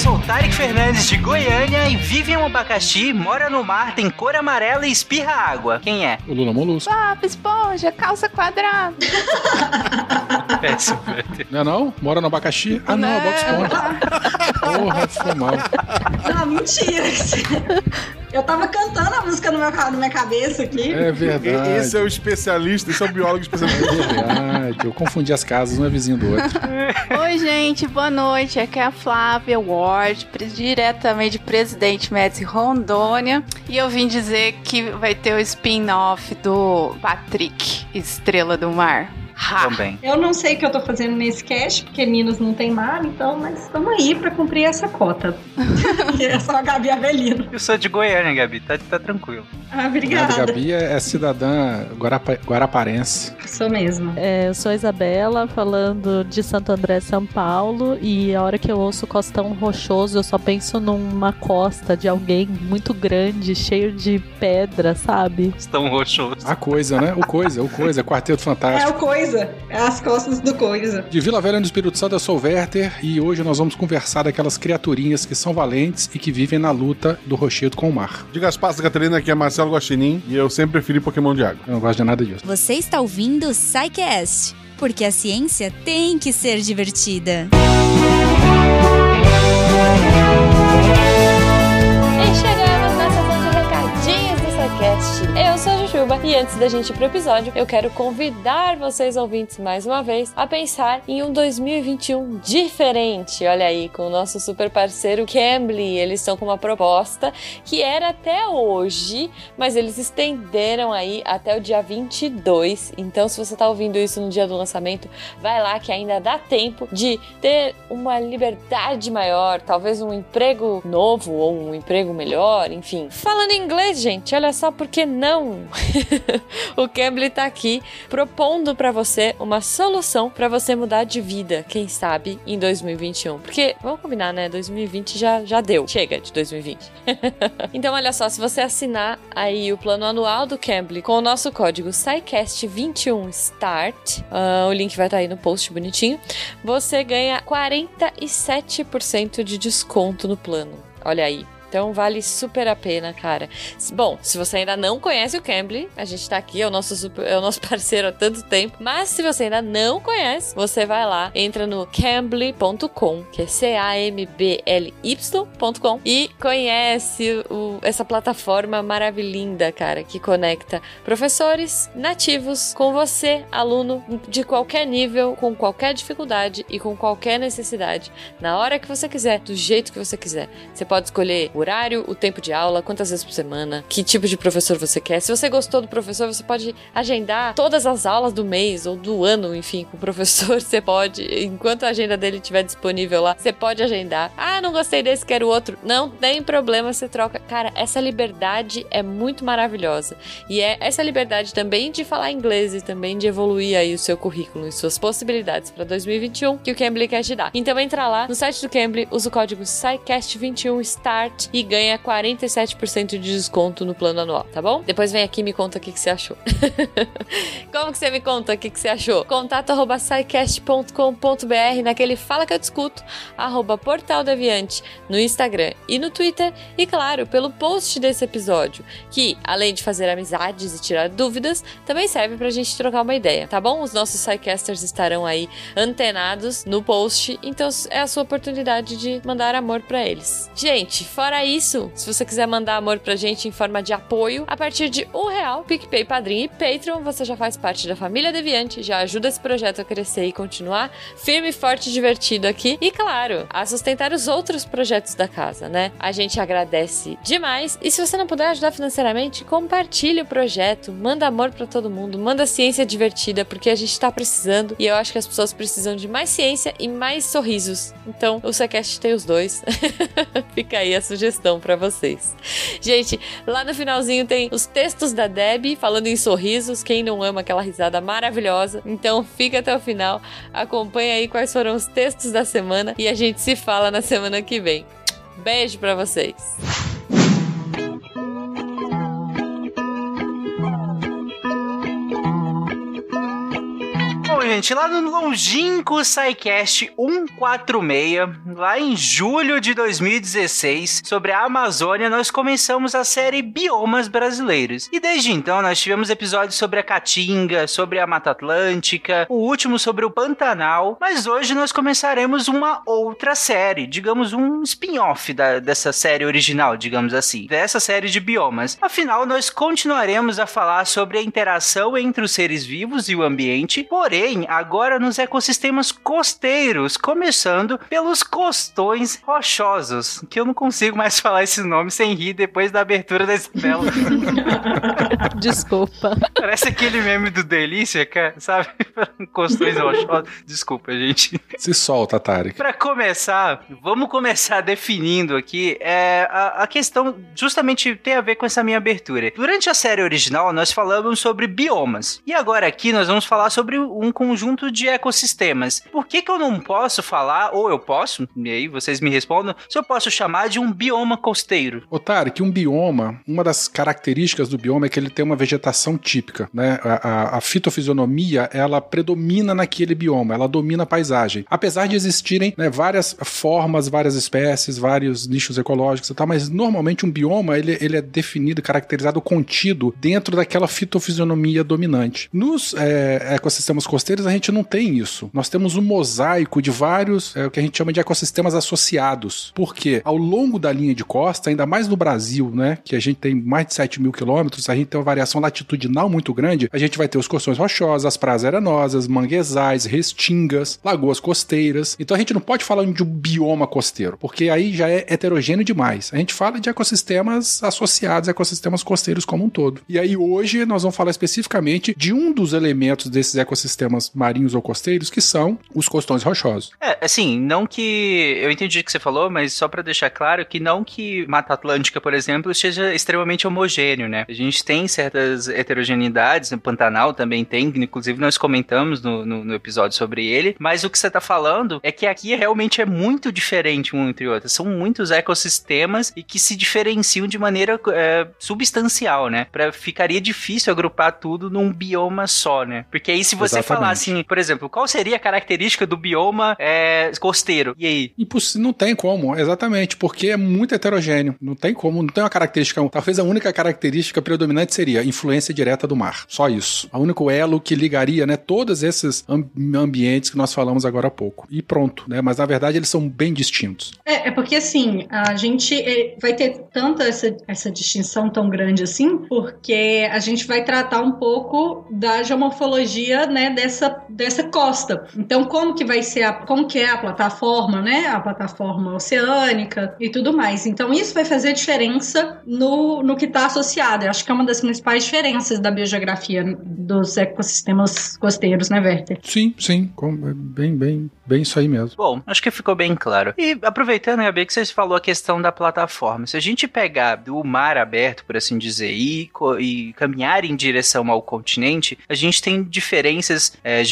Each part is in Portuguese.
sou o Tarek Fernandes de Goiânia e vive em um abacaxi, mora no mar, tem cor amarela e espirra água. Quem é? O Lula Molusco. Bob Esponja, calça quadrada. Péssimo. Não é não? Mora no abacaxi? Ah, não, é Bob Esponja. Porra, foi mal. Não, mentira. Eu tava cantando a música no meu, na minha cabeça aqui. É verdade. Esse é o especialista, esse é o biólogo especialista. É verdade. Eu confundi as casas, um é vizinho do outro. Oi, gente, boa noite. Aqui é a Flávia Ward, diretamente de Presidente Médici Rondônia. E eu vim dizer que vai ter o spin-off do Patrick, Estrela do Mar. Ha! Também. Eu não sei o que eu tô fazendo nesse cast, porque Minas não tem mar, então, mas estamos aí pra cumprir essa cota. e é só a Gabi Avelino. Eu sou de Goiânia, Gabi, tá, tá tranquilo. Ah, A obrigada. Gabi é é cidadã guarapa, guaraparense. Sou mesmo. É, eu sou a Isabela, falando de Santo André, São Paulo, e a hora que eu ouço Costão Rochoso, eu só penso numa costa de alguém muito grande, cheio de pedra, sabe? Estão roxos. A coisa, né? O coisa, o coisa, Quarteto É Fantástico. o Coisa. É as costas do Coisa. De Vila Velha no Espírito Santo, eu sou o Werther e hoje nós vamos conversar daquelas criaturinhas que são valentes e que vivem na luta do rochedo com o mar. Diga as passas, Catarina, aqui é Marcelo Guaxinim e eu sempre preferi Pokémon de água. Eu não gosto de nada disso. Você está ouvindo o SciCast, porque a ciência tem que ser divertida. E e antes da gente ir pro episódio, eu quero convidar vocês ouvintes mais uma vez a pensar em um 2021 diferente. Olha aí, com o nosso super parceiro Cambly, eles estão com uma proposta que era até hoje, mas eles estenderam aí até o dia 22. Então, se você tá ouvindo isso no dia do lançamento, vai lá que ainda dá tempo de ter uma liberdade maior, talvez um emprego novo ou um emprego melhor, enfim. Falando inglês, gente, olha só por que não? o Cambly tá aqui propondo pra você uma solução pra você mudar de vida, quem sabe, em 2021. Porque, vamos combinar, né? 2020 já, já deu. Chega de 2020. então, olha só, se você assinar aí o plano anual do Cambly com o nosso código SciCast21START, ah, o link vai estar aí no post bonitinho, você ganha 47% de desconto no plano. Olha aí. Então vale super a pena, cara. Bom, se você ainda não conhece o Cambly, a gente tá aqui, é o nosso, super- é o nosso parceiro há tanto tempo. Mas se você ainda não conhece, você vai lá, entra no cambly.com, que é C-A-M-B-L-Y.com, e conhece o- essa plataforma maravilhinda, cara, que conecta professores nativos com você, aluno de qualquer nível, com qualquer dificuldade e com qualquer necessidade, na hora que você quiser, do jeito que você quiser. Você pode escolher o horário, o tempo de aula, quantas vezes por semana, que tipo de professor você quer. Se você gostou do professor, você pode agendar todas as aulas do mês ou do ano, enfim, com o professor. Você pode, enquanto a agenda dele estiver disponível lá, você pode agendar. Ah, não gostei desse, quero outro. Não tem problema, você troca. Cara, essa liberdade é muito maravilhosa. E é essa liberdade também de falar inglês e também de evoluir aí o seu currículo e suas possibilidades para 2021 que o Cambly quer te dar. Então entra lá no site do Cambly, usa o código SciCast21START e ganha 47% de desconto no plano anual, tá bom? Depois vem aqui e me conta o que, que você achou. Como que você me conta o que, que você achou? Contato arroba scicast.com.br naquele Fala Que Eu Discuto, arroba Portal Deviante no Instagram e no Twitter e, claro, pelo post desse episódio, que, além de fazer amizades e tirar dúvidas, também serve pra gente trocar uma ideia, tá bom? Os nossos Psycasters estarão aí antenados no post, então é a sua oportunidade de mandar amor pra eles. Gente, fora isso, se você quiser mandar amor pra gente em forma de apoio, a partir de um real, PicPay, Padrinho e Patreon, você já faz parte da família Deviante, já ajuda esse projeto a crescer e continuar firme, forte e divertido aqui. E claro, a sustentar os outros projetos da casa, né? A gente agradece demais. E se você não puder ajudar financeiramente, compartilhe o projeto, manda amor pra todo mundo, manda ciência divertida, porque a gente tá precisando e eu acho que as pessoas precisam de mais ciência e mais sorrisos. Então, o Secast tem os dois. Fica aí a sugestão pra vocês. Gente, lá no finalzinho tem os textos da Deb falando em sorrisos. Quem não ama aquela risada maravilhosa? Então fica até o final, acompanha aí quais foram os textos da semana e a gente se fala na semana que vem. Beijo pra vocês. Bom, gente, lá no longínquo SciCast 146, lá em julho de 2016, sobre a Amazônia, nós começamos a série Biomas Brasileiros. E desde então nós tivemos episódios sobre a Caatinga, sobre a Mata Atlântica, o último sobre o Pantanal, mas hoje nós começaremos uma outra série, digamos um spin-off dessa série original, digamos assim, dessa série de biomas. Afinal, nós continuaremos a falar sobre a interação entre os seres vivos e o ambiente, porém, agora nos ecossistemas costeiros, começando pelos costões rochosos, que eu não consigo mais falar esse nome sem rir depois da abertura da Isabela. Desculpa. Parece aquele meme do Delícia, cara, sabe? Costões rochosos. Desculpa, gente. Se solta, Tarek. Para começar, vamos começar definindo aqui é, a, a, questão justamente tem a ver com essa minha abertura. Durante a série original, nós falamos sobre biomas. E agora aqui nós vamos falar sobre um conjunto de ecossistemas. Por que, que eu não posso falar, ou eu posso, e aí vocês me respondam, se eu posso chamar de um bioma costeiro? Otário, que um bioma, uma das características do bioma é que ele tem uma vegetação típica, né? A, a, a fitofisionomia, ela predomina naquele bioma, ela domina a paisagem. Apesar de existirem né, várias formas, várias espécies, vários nichos ecológicos e tal, mas normalmente um bioma, ele, ele é definido, caracterizado, contido dentro daquela fitofisionomia dominante. Nos é, ecossistemas costeiros, a gente não tem isso. Nós temos um mosaico de vários, é, o que a gente chama de ecossistemas associados. Porque ao longo da linha de costa, ainda mais no Brasil, né, que a gente tem mais de 7 mil quilômetros, a gente tem uma variação latitudinal muito grande, a gente vai ter os costões rochosos, as praias arenosas, manguezais, restingas, lagoas costeiras. Então a gente não pode falar de um bioma costeiro, porque aí já é heterogêneo demais. A gente fala de ecossistemas associados, ecossistemas costeiros como um todo. E aí hoje nós vamos falar especificamente de um dos elementos desses ecossistemas marinhos ou costeiros, que são os costões rochosos. É, assim, não que eu entendi o que você falou, mas só para deixar claro que não que Mata Atlântica, por exemplo, seja extremamente homogêneo, né? A gente tem certas heterogeneidades, no Pantanal também tem, inclusive nós comentamos no, no, no episódio sobre ele, mas o que você tá falando é que aqui realmente é muito diferente um entre outros. São muitos ecossistemas e que se diferenciam de maneira é, substancial, né? Pra, ficaria difícil agrupar tudo num bioma só, né? Porque aí se você Exatamente. falar assim, por exemplo, qual seria a característica do bioma é, costeiro? E aí? Imposs não tem como, exatamente, porque é muito heterogêneo. Não tem como, não tem uma característica. Talvez a única característica predominante seria influência direta do mar. Só isso. O único elo que ligaria, né, todos esses ambientes que nós falamos agora há pouco. E pronto, né? Mas na verdade eles são bem distintos. É, é porque assim, a gente é, vai ter tanta essa, essa distinção tão grande assim, porque a gente vai tratar um pouco da geomorfologia, né, dessa, dessa costa. Então, como que vai ser a, como que é a plataforma, né, a plataforma oceânica e tudo mais. Então, isso vai fazer diferença no, no que está associado. Eu acho que é uma das principais diferenças da biogeografia dos ecossistemas costeiros, né, Werther? Sim, sim, bem, bem, bem isso aí mesmo. Bom, acho que ficou bem claro. E aproveitando, Gabi, que vocês falou a questão da plataforma. Se a gente pegar do mar aberto, por assim dizer, e, e caminhar em direção ao continente, a gente tem diferenças é,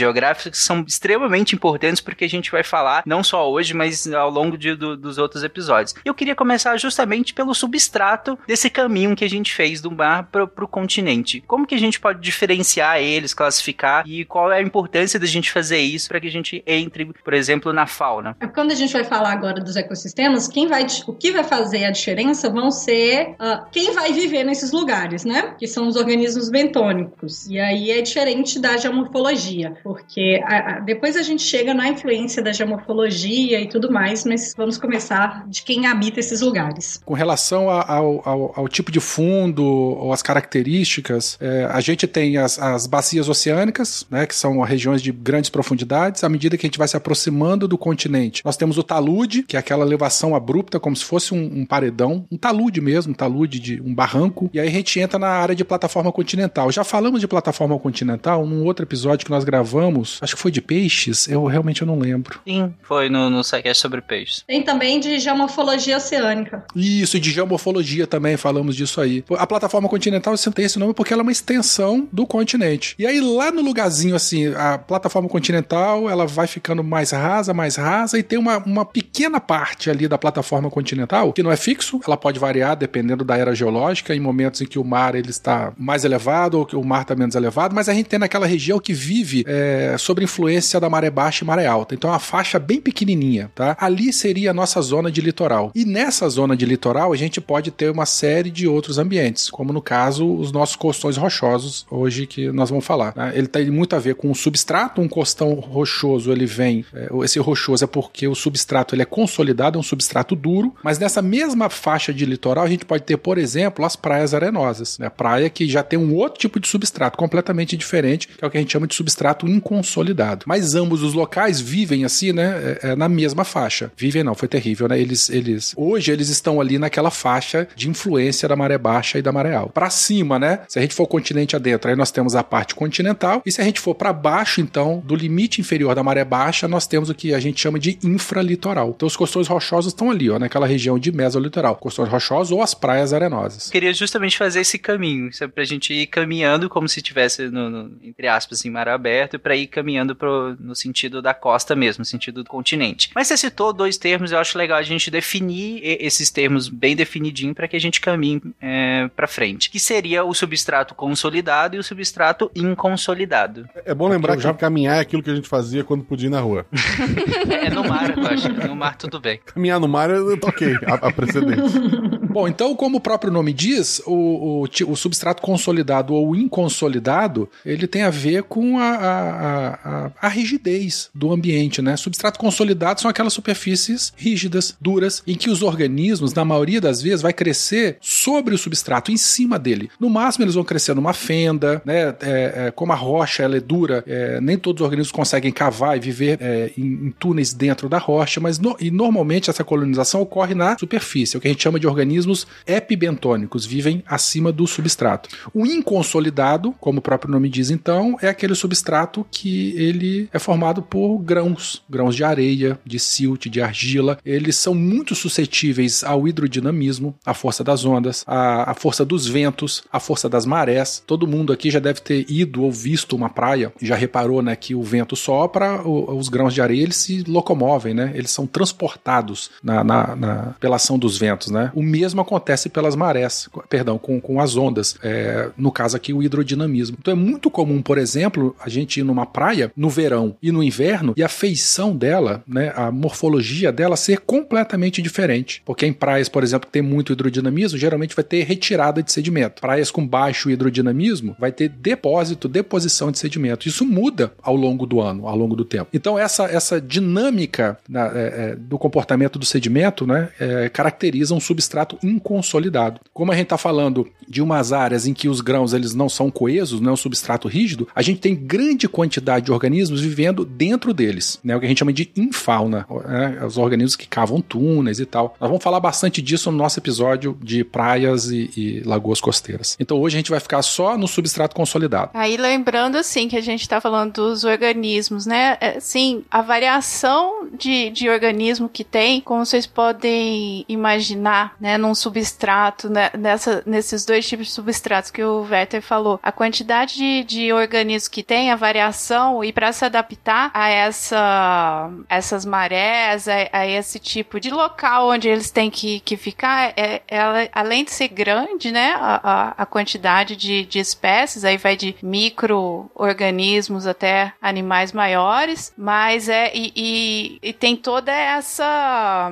que são extremamente importantes porque a gente vai falar não só hoje, mas ao longo de, do, dos outros episódios. Eu queria começar justamente pelo substrato desse caminho que a gente fez do mar para o continente. Como que a gente pode diferenciar eles, classificar e qual é a importância da gente fazer isso para que a gente entre, por exemplo, na fauna? É quando a gente vai falar agora dos ecossistemas, quem vai, o que vai fazer a diferença vão ser uh, quem vai viver nesses lugares, né? Que são os organismos bentônicos. E aí é diferente da geomorfologia, porque a, a, depois a gente chega na influência da geomorfologia e tudo mais, mas vamos começar de quem habita esses lugares. Com relação a, ao, ao, ao, tipo de fundo ou as características, é, a gente tem as, as bacias oceânicas, né, que são regiões de grandes profundidades. À medida que a gente vai se aproximando do continente, nós temos o talude, que é aquela elevação abrupta, como se fosse um, um paredão, um talude mesmo, um talude de um barranco. E aí a gente entra na área de plataforma continental. Já falamos de plataforma continental num outro episódio que nós gravamos, acho que foi de peixes, eu realmente eu não lembro. Sim, foi no, no SciCast sobre peixes. Tem também de geomorfologia oceânica. Isso, de geomorfologia também falamos disso aí. A plataforma continental, tem esse nome porque ela é uma extensão do continente. E aí lá no lugarzinho assim, a plataforma continental, ela vai ficando mais rasa, mais rasa e tem uma, uma pequena parte ali da plataforma continental que não é fixo, ela pode variar dependendo da era geológica, em momentos em que o mar ele está mais elevado ou que o mar está menos elevado, mas a gente tem naquela região que vive é, sob influência da maré baixa e maré alta. Então é uma faixa bem pequenininha, tá? Ali seria a nossa zona de litoral. E nessa zona de litoral a gente pode ter uma série de outros ambientes, como no caso os nossos costões rochosos hoje que nós vamos falar. Né? Ele tem muito a ver com o substrato. Um costão rochoso ele vem, é, esse rochoso é porque o substrato ele é consolidado, é um substrato duro. Mas nessa mesma faixa de litoral a gente pode ter, por exemplo, as praias arenosas, né? Praia que já tem um outro tipo de substrato completamente diferente, que é o que a gente chama de substrato inconsolidado. Mas ambos os locais vivem assim, né, é, é, na mesma faixa. Vivem não, foi terrível, né? Eles, eles hoje eles estão ali naquela faixa de influência da maré baixa e da maré alta. Para cima, né? Se a gente for continente adentro, aí nós temos a parte continental, e se a gente for para baixo, então, do limite inferior da maré baixa, nós temos o que a gente chama de infralitoral. Então os costões rochosos estão ali, ó, naquela região de mesolitoral, costões rochosos ou as praias arenosas. Queria justamente fazer esse caminho, sabe, pra gente ir caminhando como se tivesse no, no entre aspas, em aberto, para ir caminhando pro, no sentido da costa mesmo, no sentido do continente. Mas você citou dois termos, eu acho legal a gente definir esses termos bem definidinho para que a gente caminhe é, para frente, que seria o substrato consolidado e o substrato inconsolidado. É bom lembrar que já... caminhar é aquilo que a gente fazia quando podia ir na rua. é no mar, eu acho. No mar tudo bem. Caminhar no mar eu toquei a, a precedente. Bom, então, como o próprio nome diz, o, o, o, substrato consolidado ou inconsolidado, ele tem a ver com a, a, a, a rigidez do ambiente, né? Substrato consolidado são aquelas superfícies rígidas, duras, em que os organismos, na maioria das vezes, vai crescer sobre o substrato, em cima dele. No máximo, eles vão crescer numa fenda, né? É, é, como a rocha ela é dura, é, nem todos os organismos conseguem cavar e viver é, em, em, túneis dentro da rocha, mas no, e normalmente essa colonização ocorre na superfície, o que a gente chama de organismos epibentônicos, vivem acima do substrato. O inconsolidado, como o próprio nome diz então, é aquele substrato que ele é formado por grãos, grãos de areia, de silt, de argila. Eles são muito suscetíveis ao hidrodinamismo, à força das ondas, à, à força dos ventos, à força das marés. Todo mundo aqui já deve ter ido ou visto uma praia, já reparou, né, que o vento sopra, os grãos de areia eles se locomovem, né? Eles são transportados na, na, na, pela ação dos ventos, né? O mesmo acontece pelas marés, perdão, com, com as ondas. É, no caso aqui, o hidrodinamismo. Então é muito comum, por exemplo, a gente ir numa praia no verão e no inverno e a feição dela, né, a morfologia dela ser completamente diferente. Porque em praias, por exemplo, que tem muito hidrodinamismo, geralmente vai ter retirada de sedimento. Praias com baixo hidrodinamismo vai ter depósito, deposição de sedimento. Isso muda ao longo do ano, ao longo do tempo. Então essa, essa dinâmica é, é, do comportamento do sedimento né, é, caracteriza um substrato inconsolidado. Como a gente está falando de umas áreas em que os grãos eles não são coesos, não é um substrato rígido, a gente tem grande quantidade de organismos vivendo dentro deles, né, o que a gente chama de infauna, né, os organismos que cavam túneis e tal. Nós vamos falar bastante disso no nosso episódio de praias e, e lagoas costeiras. Então hoje a gente vai ficar só no substrato consolidado. Aí lembrando assim que a gente está falando dos organismos, né? É, sim, a variação de, de organismo que tem, como vocês podem imaginar, né, num substrato, né, nessa, nesses dois tipos de substratos que o Werther falou, a quantidade de, de organismos que tem, a variação, e para se adaptar a essa, essas marés, a, a, esse tipo de local onde eles têm que, que ficar, é, ela, além de ser grande, né, a, a, a quantidade de, de espécies, aí vai de micro-organismos até animais maiores, mas é, e, e, e tem toda essa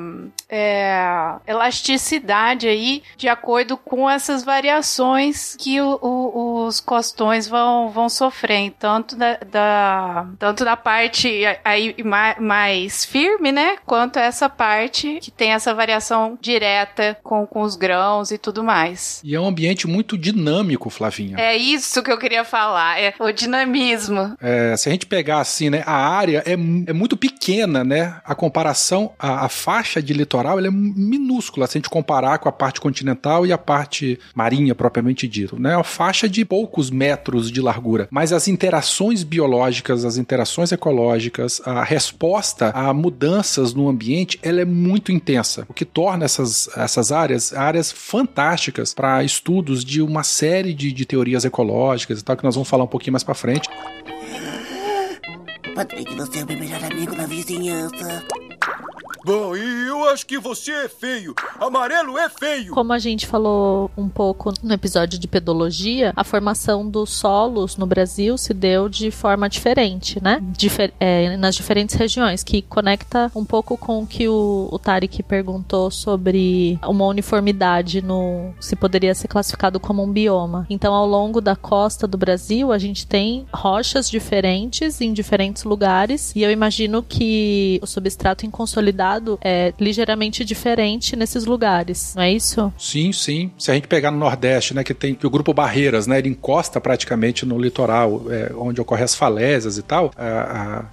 é, elasticidade aí de acordo com essas variações que o, o, os costões vão, vão sofrer, tanto da, da tanto da parte aí mais firme, né, quanto essa parte que tem essa variação direta com, com os grãos e tudo mais. E é um ambiente muito dinâmico, Flavinha. É isso que eu queria falar, é o dinamismo. É, se a gente pegar assim, né, a área é, é muito pequena, né, a comparação, a, a faixa de litoral é minúscula se a gente comparar com a parte continental e a parte marinha propriamente dito, né? É uma faixa de poucos metros de largura, mas as interações biológicas, as interações ecológicas, a resposta a mudanças no ambiente, ela é muito intensa, o que torna essas, essas áreas áreas fantásticas para estudos de uma série de, de teorias ecológicas e tal que nós vamos falar um pouquinho mais para frente. Patrick, você é o meu melhor amigo na vizinhança. Bom, e eu acho que você é feio. Amarelo é feio. Como a gente falou um pouco no episódio de pedologia, a formação dos solos no Brasil se deu de forma diferente, né? Difer é, nas diferentes regiões, que conecta um pouco com o que o, o Tarek perguntou sobre uma uniformidade no se poderia ser classificado como um bioma. Então, ao longo da costa do Brasil, a gente tem rochas diferentes em diferentes lugares, e eu imagino que o substrato inconsolidado é ligeiramente diferente nesses lugares, não é isso? Sim, sim. Se a gente pegar no Nordeste, né, que tem que o grupo Barreiras, né, ele encosta praticamente no litoral, é, onde ocorrem as falésias e tal, a,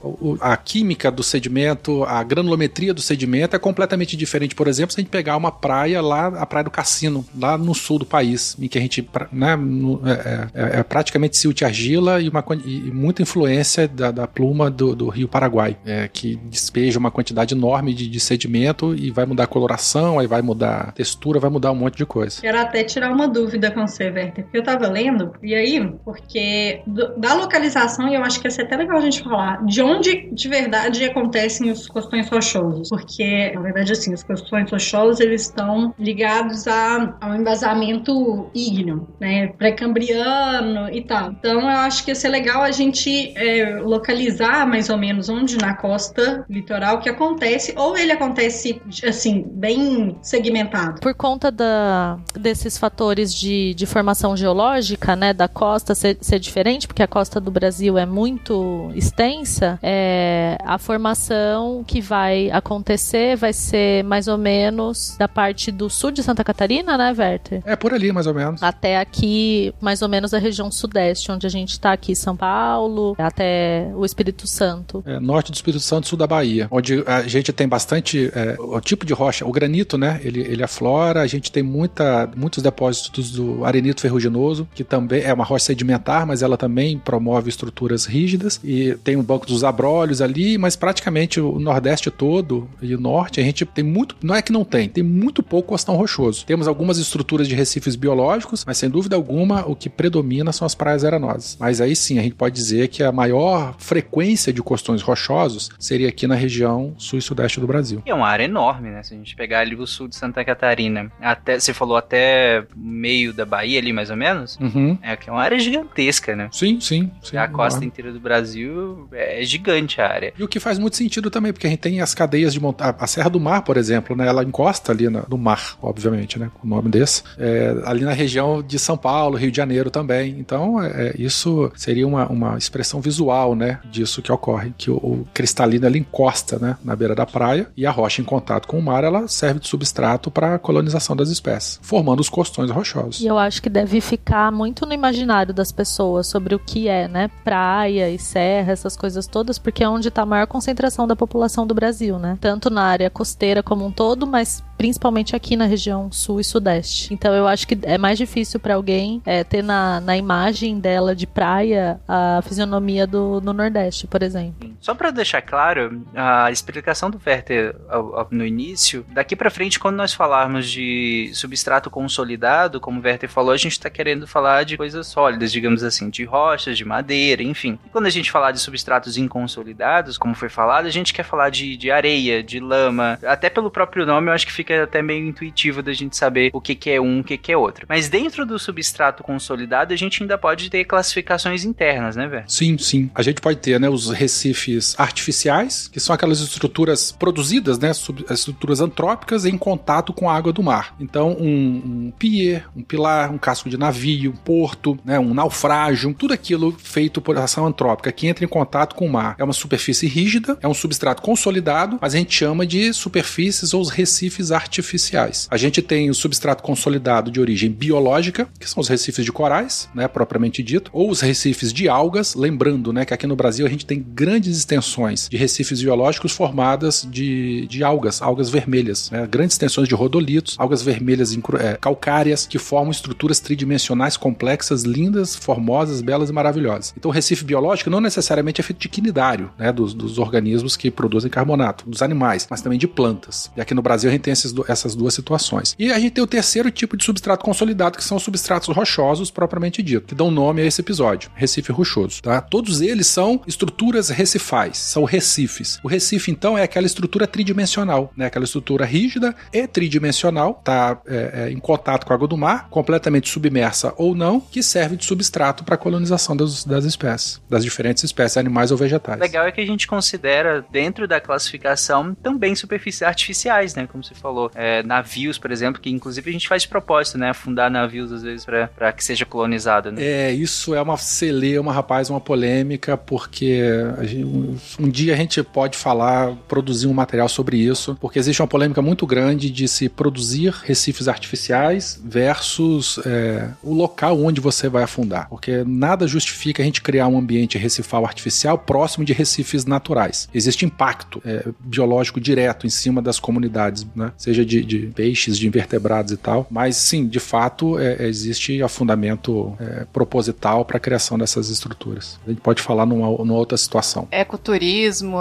a, a, química do sedimento, a granulometria do sedimento é completamente diferente. Por exemplo, se a gente pegar uma praia lá, a praia do Cassino, lá no sul do país, em que a gente, né, no, é, é, é, praticamente silt argila e, uma, e muita influência da, da pluma do, do rio Paraguai, é, que despeja uma quantidade enorme de, de sedimento e vai mudar a coloração, aí vai mudar a textura, vai mudar um monte de coisa. Quero até tirar uma dúvida com você, Werther, porque eu tava lendo, e aí, porque do, da localização, e eu acho que ia ser até legal a gente falar, de onde de verdade acontecem os costões rochosos, porque, na verdade, assim, os costões rochosos, eles estão ligados a, ao embasamento ígneo, né, pré-cambriano e tal. Então, eu acho que ia ser legal a gente é, localizar mais ou menos onde na costa litoral que acontece, ou ele acontece, assim, bem segmentado? Por conta da, desses fatores de, de formação geológica, né, da costa ser, ser diferente, porque a costa do Brasil é muito extensa, é, a formação que vai acontecer vai ser mais ou menos da parte do sul de Santa Catarina, né, Werther? É por ali, mais ou menos. Até aqui, mais ou menos a região sudeste, onde a gente tá aqui, São Paulo, até o Espírito Santo. É, norte do Espírito Santo, sul da Bahia, onde a gente tem bastante bastante é, o tipo de rocha, o granito, né? Ele, ele aflora, a gente tem muita, muitos depósitos do arenito ferruginoso, que também é uma rocha sedimentar, mas ela também promove estruturas rígidas, e tem um banco dos abrolhos ali, mas praticamente o Nordeste todo e o Norte, a gente tem muito, não é que não tem, tem muito pouco costão rochoso. Temos algumas estruturas de recifes biológicos, mas sem dúvida alguma o que predomina são as praias arenosas. Mas aí sim, a gente pode dizer que a maior frequência de costões rochosos seria aqui na região sul e sudeste do Brasil. Brasil. E é uma área enorme, né? Se a gente pegar ali o sul de Santa Catarina, até você falou até meio da Bahia ali, mais ou menos, uhum. é que é uma área gigantesca, né? Sim, sim. sim a costa inteira do Brasil é gigante a área. E o que faz muito sentido também, porque a gente tem as cadeias de montanha, a Serra do Mar, por exemplo, né? Ela encosta ali no mar, obviamente, né? Com o nome desse. É, ali na região de São Paulo, Rio de Janeiro também. Então, é, é isso seria uma, uma expressão visual, né? Disso que ocorre, que o, o cristalino ele encosta, né? Na beira da praia e a rocha em contato com o mar, ela serve de substrato para a colonização das espécies, formando os costões rochosos. E eu acho que deve ficar muito no imaginário das pessoas sobre o que é, né, praia e serra, essas coisas todas, porque é onde está a maior concentração da população do Brasil, né? Tanto na área costeira como um todo, mas principalmente aqui na região sul e sudeste. Então eu acho que é mais difícil para alguém é, ter na, na imagem dela de praia a fisionomia do, do Nordeste, por exemplo. Só para deixar claro, a explicação do Werther no início, daqui para frente, quando nós falarmos de substrato consolidado, como o Werther falou, a gente está querendo falar de coisas sólidas, digamos assim, de rochas, de madeira, enfim. E quando a gente falar de substratos inconsolidados, como foi falado, a gente quer falar de, de areia, de lama, até pelo próprio nome, eu acho que fica até meio intuitivo da gente saber o que, que é um, o que, que é outro. Mas dentro do substrato consolidado, a gente ainda pode ter classificações internas, né, velho? Sim, sim. A gente pode ter, né, os recifes artificiais, que são aquelas estruturas produzidas, né, estruturas antrópicas em contato com a água do mar. Então, um, um pier, um pilar, um casco de navio, um porto, né, um naufrágio, tudo aquilo feito por ação antrópica que entra em contato com o mar. É uma superfície rígida, é um substrato consolidado, mas a gente chama de superfícies ou os recifes artificiais. A gente tem o substrato consolidado de origem biológica, que são os recifes de corais, né, propriamente dito, ou os recifes de algas, lembrando, né, que aqui no Brasil a gente tem grandes extensões de recifes biológicos formadas de de, algas, algas vermelhas, né? grandes extensões de rodolitos, algas vermelhas é, calcárias que formam estruturas tridimensionais complexas, lindas, formosas, belas e maravilhosas. Então, o recife biológico não necessariamente é feito de quinidário, né? dos, dos organismos que produzem carbonato, dos animais, mas também de plantas. E aqui no Brasil a gente tem esses essas duas situações. E a gente tem o terceiro tipo de substrato consolidado, que são os substratos rochosos propriamente dito, que dão nome a esse episódio, Recife rochoso. Tá? Todos eles são estruturas recifais, são recifes. O recife, então, é aquela estrutura tridimensional, né? aquela estrutura rígida e tridimensional, está em contato com a água do mar, completamente submersa ou não, que serve de substrato para a colonização das, das espécies, das diferentes espécies, animais ou vegetais. Legal é que a gente considera dentro da classificação também superfícies artificiais, né? Como você falou, É, navios, por exemplo, que inclusive a gente faz de propósito, né? Afundar navios às vezes para que seja colonizado, né? É, isso é uma celeuma, rapaz, uma polêmica, porque gente- um, um dia a gente pode falar, produzir um material sobre isso, porque existe uma polêmica muito grande de se produzir recifes artificiais versus é, o local onde você vai afundar. Porque nada justifica a gente criar um ambiente recifal artificial próximo de recifes naturais. Existe impacto é, biológico direto em cima das comunidades, né? seja de, de peixes, de invertebrados e tal. Mas sim, de fato, é, existe afundamento é, proposital para a criação dessas estruturas. A gente pode falar numa, numa outra situação. Ecoturismo,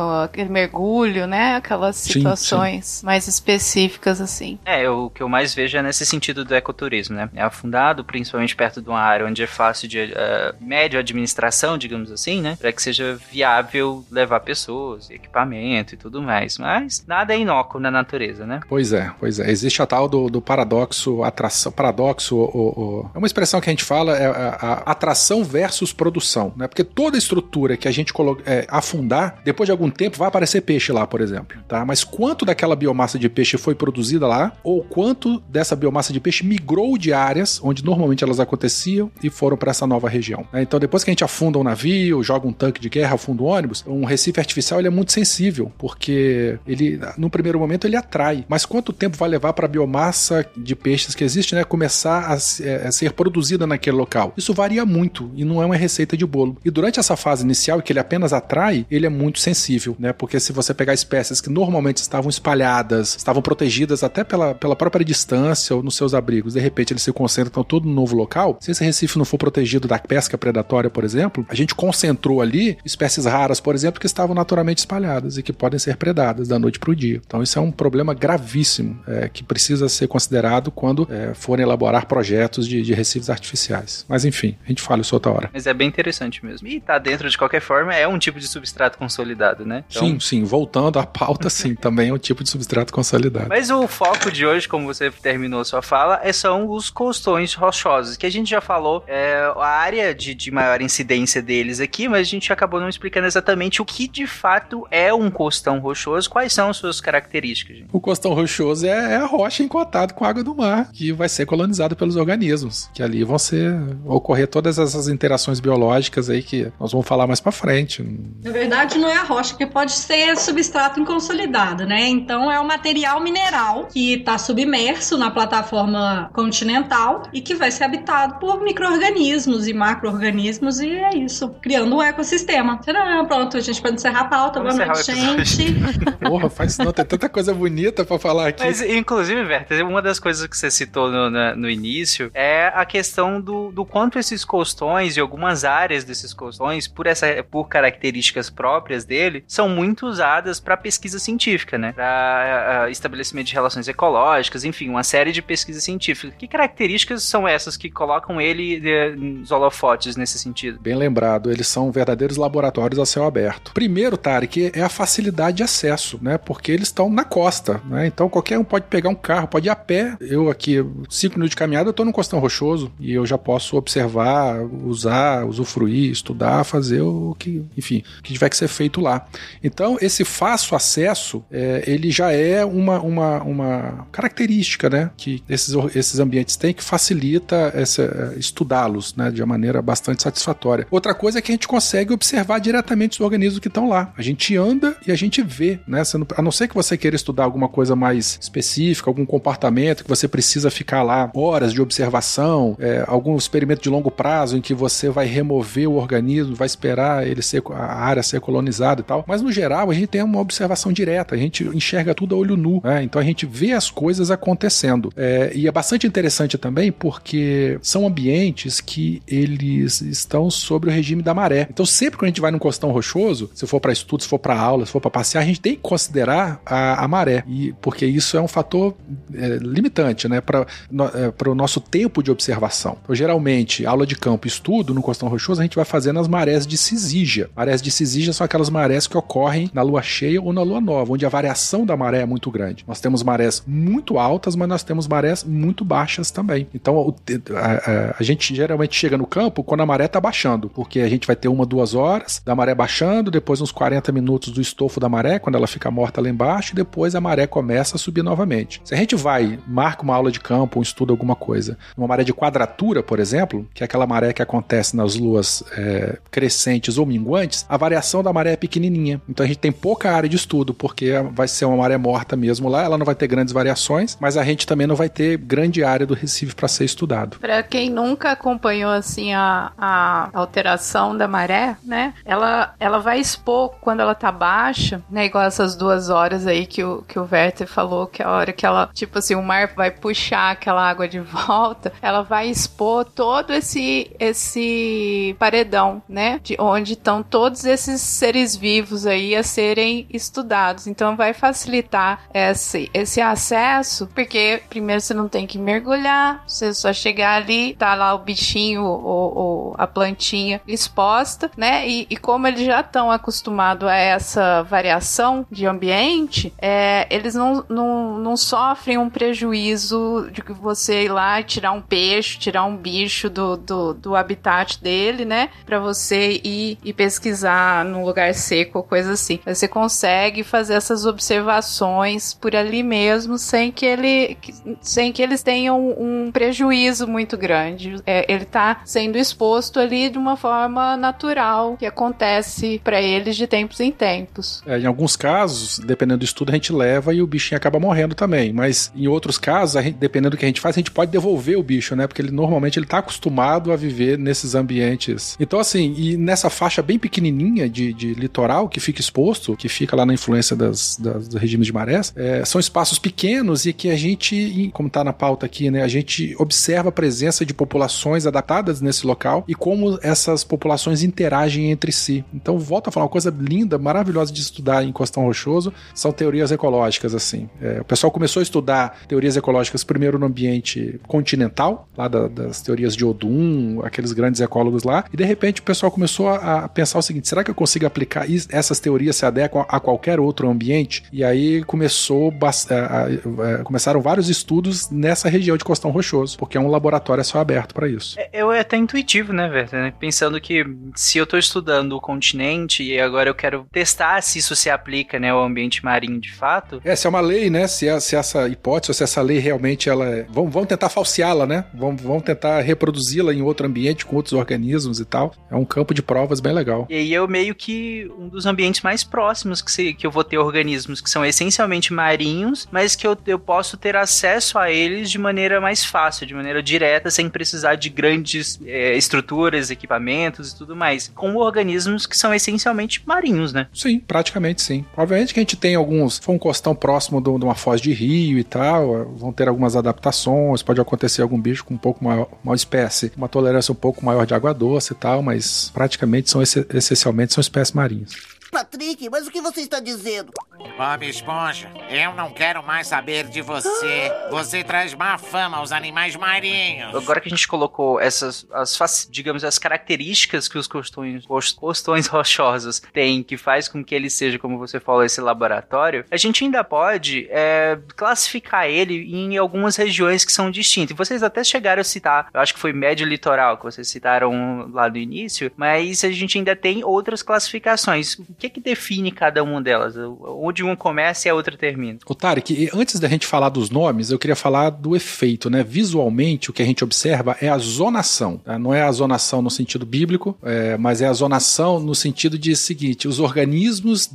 mergulho, né? Aquelas Sim, situações mais específicas, assim. É, o que eu mais vejo é nesse sentido do ecoturismo, né? É afundado, principalmente perto de uma área onde é fácil de uh, médio administração, digamos assim, né? Para que seja viável levar pessoas, equipamento e tudo mais. Mas nada é inócuo na natureza, né? Pois é, pois é. Existe a tal do, do paradoxo atração. Paradoxo, o, o- é uma expressão que a gente fala, é a, a atração versus produção, né? Porque toda estrutura que a gente colo- é, afundar, depois de algum tempo vai aparecer peixe lá, por exemplo, tá? Mas quanto daquela biomassa de peixe foi produzida lá, ou quanto dessa biomassa de peixe migrou de áreas onde normalmente elas aconteciam e foram para essa nova região. né? Então, depois que a gente afunda um navio, joga um tanque de guerra, afunda um ônibus, um recife artificial ele é muito sensível, porque ele, no primeiro momento, ele atrai. Mas quanto tempo vai levar para a biomassa de peixes que existe, né, começar a, a ser produzida naquele local? Isso varia muito e não é uma receita de bolo. E durante essa fase inicial, que ele apenas atrai, ele é muito sensível, né? Porque se você pegar espécies que normalmente estavam espalhadas, estavam protegidas até pela, pela própria distância ou nos seus abrigos, de repente eles se concentram todo no novo local. Se esse recife não for protegido da pesca predatória, por exemplo, a gente concentrou ali espécies raras, por exemplo, que estavam naturalmente espalhadas e que podem ser predadas da noite para o dia. Então isso é um problema gravíssimo é, que precisa ser considerado quando é, forem elaborar projetos de, de recifes artificiais. Mas enfim, a gente fala isso outra hora. Mas é bem interessante mesmo. E tá dentro de qualquer forma, é um tipo de substrato consolidado, né? Então- Sim, sim, voltando à pauta, sim, também é um tipo de substrato consolidado. Mas o foco de hoje, como você terminou sua fala, é, são os costões rochosos, que a gente já falou, é a área de, de maior incidência deles aqui, mas a gente acabou não explicando exatamente o que de fato é um costão rochoso, quais são suas características. Gente. O costão rochoso é, é a rocha em contato com a água do mar, que vai ser colonizada pelos organismos, que ali vão ser ocorrer todas essas interações biológicas aí que nós vamos falar mais pra frente. Na verdade, não é a rocha, que pode ser substrato inconsolidado, né? Então, é um material mineral que está submerso na plataforma continental e que vai ser habitado por micro-organismos e macro-organismos, e é isso, criando um ecossistema. Não, pronto, a gente pode encerrar a pauta. Vamos Boa noite, gente. Porra, faz não, tem tanta coisa bonita pra falar aqui. Mas, inclusive, Berta, uma das coisas que você citou no, na- no início é a questão do, do quanto esses costões e algumas áreas desses costões, por, essa, por características próprias dele, são muito usadas para pesquisa científica, né? Para estabelecimento de relações ecológicas, enfim, uma série de pesquisas científicas. Que características são essas que colocam ele eh, nos holofotes nesse sentido? Bem lembrado, eles são verdadeiros laboratórios a céu aberto. Primeiro, Tarek, é a facilidade de acesso, né? Porque eles estão na costa, né? Então qualquer um pode pegar um carro, pode ir a pé. Eu aqui, cinco minutos de caminhada, eu tô num costão rochoso e eu já posso observar, usar, usufruir, estudar, fazer o que, enfim, o que tiver que ser feito lá. Então, esse fácil acesso, é, ele já é uma, uma, uma característica, né? Que esses, esses ambientes têm que facilita eh, estudá-los, né? De uma maneira bastante satisfatória. Outra coisa é que a gente consegue observar diretamente os organismos que estão lá. A gente anda e a gente vê, né? A não ser que você queira estudar alguma coisa mais específica, algum comportamento que você precisa ficar lá horas de observação, é, algum experimento de longo prazo em que você vai remover o organismo, vai esperar ele ser a área ser colonizada e tal. Mas no geral a gente tem uma observação direta, a gente enxerga tudo a olho nu, né? então a gente vê as coisas acontecendo. É, e é bastante interessante também porque são ambientes que eles estão sobre o regime da maré. Então sempre que a gente vai num costão rochoso, se for para estudo, se for para aula, se for para passear, a gente tem que considerar a, a maré, e porque isso é um fator é, limitante, né, para é, o nosso tempo de observação. Então, geralmente, aula de campo, estudo no costão rochoso, a gente vai fazer nas marés de cisígia. Marés de cisígia são aquelas marés que ocorrem na lua cheia ou na lua nova, onde a variação da maré é muito grande. Nós temos marés muito altas, mas nós temos marés muito baixas também. Então, a, a, a gente geralmente chega no campo quando a maré está baixando, porque a gente vai ter uma, duas horas da maré baixando, depois uns 40 minutos do estofo da maré, quando ela fica morta lá embaixo, e depois a maré começa a subir novamente. Se a gente vai, marca uma aula de campo, um estudo, alguma coisa, uma maré de quadratura, por exemplo, que é aquela maré que acontece nas luas é, crescentes ou minguantes, a variação da maré é pequenininha. Então a gente tem pouca área de estudo, porque vai ser uma maré morta mesmo lá, ela não vai ter grandes variações, mas a gente também não vai ter grande área do Recife para ser estudado. Para quem nunca acompanhou assim a, a alteração da maré, né? Ela, ela vai expor quando ela tá baixa, né? Igual essas duas horas aí que o, que o Werther falou, que é a hora que ela, tipo assim, o mar vai puxar aquela água de volta, ela vai expor todo esse, esse paredão, né? De onde estão todos esses seres vivos aí a serem estudados. Então vai facilitar esse, esse acesso, porque primeiro você não tem que mergulhar, você só chegar ali, tá lá o bichinho ou, ou a plantinha exposta, né? E, e como eles já estão acostumados a essa variação de ambiente, é, eles não, não, não sofrem um prejuízo de que você ir lá e tirar um peixe, tirar um bicho do, do, do habitat dele, né? Para você ir pesquisar num lugar seco ou coisa assim. Você consegue fazer essas observações por ali mesmo sem que ele sem que eles tenham um prejuízo muito grande. É, ele tá sendo exposto ali de uma forma natural que acontece para eles de tempos em tempos. É, em alguns casos, dependendo do estudo, a gente leva e o bichinho acaba morrendo também. Mas em outros casos, gente, dependendo do que a gente faz, a gente pode devolver o bicho, né? Porque ele normalmente ele tá acostumado a viver nesses ambientes. Então, assim, e nessa faixa bem pequenininha de, de litoral que fica exposto, que fica lá na influência das, das regime de marés, é, são espaços pequenos e que a gente, como tá na pauta aqui, né? A gente observa a presença de populações adaptadas nesse local e como essas populações interagem entre si. Então, volto a falar uma coisa linda, maravilhosa de estudar em Costão Rochoso, são teorias ecológicas, assim. É, o pessoal começou a estudar teorias ecológicas primeiro no ambiente continental, lá da, das teorias de Odum, aqueles grandes ecólogos lá, e de repente o pessoal começou a, a pensar o seguinte: será que eu consigo aplicar isso, essas teorias se adequam a qualquer outro ambiente? E aí começou a, a, começaram vários estudos nessa região de Costão Rochoso, porque é um laboratório a céu aberto para isso. É, é até intuitivo, né, Verta? Né? Pensando que se eu estou estudando o continente e agora eu quero testar se isso se aplica, né, ao ambiente marinho de fato. É, se é uma lei, né? Se, é, se essa hipótese, ou se essa lei realmente ela é... Vão, vão tentar falseá-la, né? Vão, vão tentar reproduzi-la em outro ambiente com outros organismos e tal. É um campo de provas bem legal. E aí eu meio que um dos ambientes mais próximos que, se, que eu vou ter organismos que são essencialmente marinhos, mas que eu, eu posso ter acesso a eles de maneira mais fácil, de maneira direta, sem precisar de grandes é, estruturas, equipamentos e tudo mais. Com organismos que são essencialmente marinhos, né? Sim, praticamente sim. Obviamente que a gente tem alguns. For um costão próximo de uma foz de rio e tal, vão ter algumas adaptações, pode acontecer algum bicho com um pouco maior, uma espécie, uma tolerância um pouco maior de água doce e tal, mas praticamente são essencialmente são espécies marinhas. Patrick, mas o que você está dizendo? Bob Esponja, eu não quero mais saber de você. Você traz má fama aos animais marinhos. Agora que a gente colocou essas, as, digamos, as características que os costões, costões rochosos têm, que faz com que ele seja, como você falou, esse laboratório, a gente ainda pode é, classificar ele em algumas regiões que são distintas. E vocês até chegaram a citar, eu acho que foi médio litoral que vocês citaram lá no início, mas a gente ainda tem outras classificações. Que que define cada uma delas? onde um começa e a outra termina. O Tarek, antes da gente falar dos nomes, eu queria falar do efeito, né? Visualmente, o que a gente observa é a zonação. Tá? Não é a zonação no sentido bíblico, é, mas é a zonação no sentido de seguinte: os organismos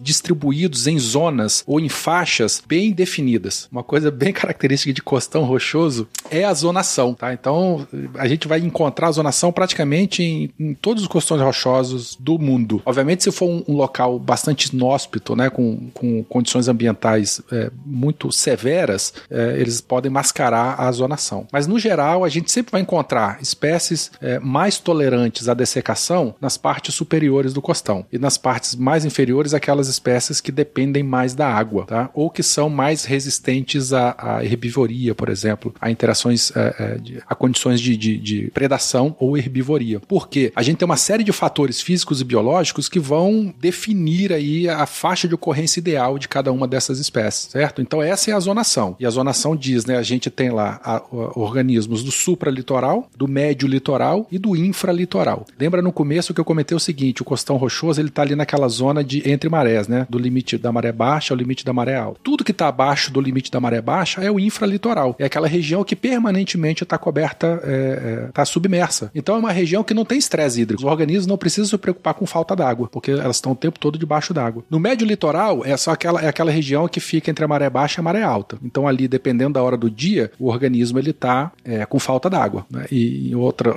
distribuídos em zonas ou em faixas bem definidas. Uma coisa bem característica de costão rochoso é a zonação, tá? Então, a gente vai encontrar a zonação praticamente em, em todos os costões rochosos do mundo. Obviamente, se for um, um, local bastante inóspito, né, com, com condições ambientais é, muito severas, é, eles podem mascarar a zonação. Mas no geral, a gente sempre vai encontrar espécies é, mais tolerantes à dessecação nas partes superiores do costão e nas partes mais inferiores aquelas espécies que dependem mais da água, tá? Ou que são mais resistentes à, à herbivoria, por exemplo, a interações, é, é, a condições de, de, de predação ou herbivoria. Porque a gente tem uma série de fatores físicos e biológicos que vão definir aí a faixa de ocorrência ideal de cada uma dessas espécies, certo? Então essa é a zonação. E a zonação diz, né, a gente tem lá a, a, organismos do supralitoral, do médio litoral e do infralitoral. Lembra no começo que eu comentei o seguinte, o costão rochoso ele tá ali naquela zona de entre marés, né, do limite da maré baixa ao limite da maré alta. Tudo que está abaixo do limite da maré baixa é o infralitoral. É aquela região que permanentemente está coberta, está é, é, tá submersa. Então é uma região que não tem estresse hídrico. Os organismos não precisam se preocupar com falta d'água, porque elas estão o tempo todo debaixo d'água. No médio litoral é só aquela, é aquela região que fica entre a maré baixa e a maré alta. Então ali, dependendo da hora do dia, o organismo ele está é, com falta d'água. Né? E em outra,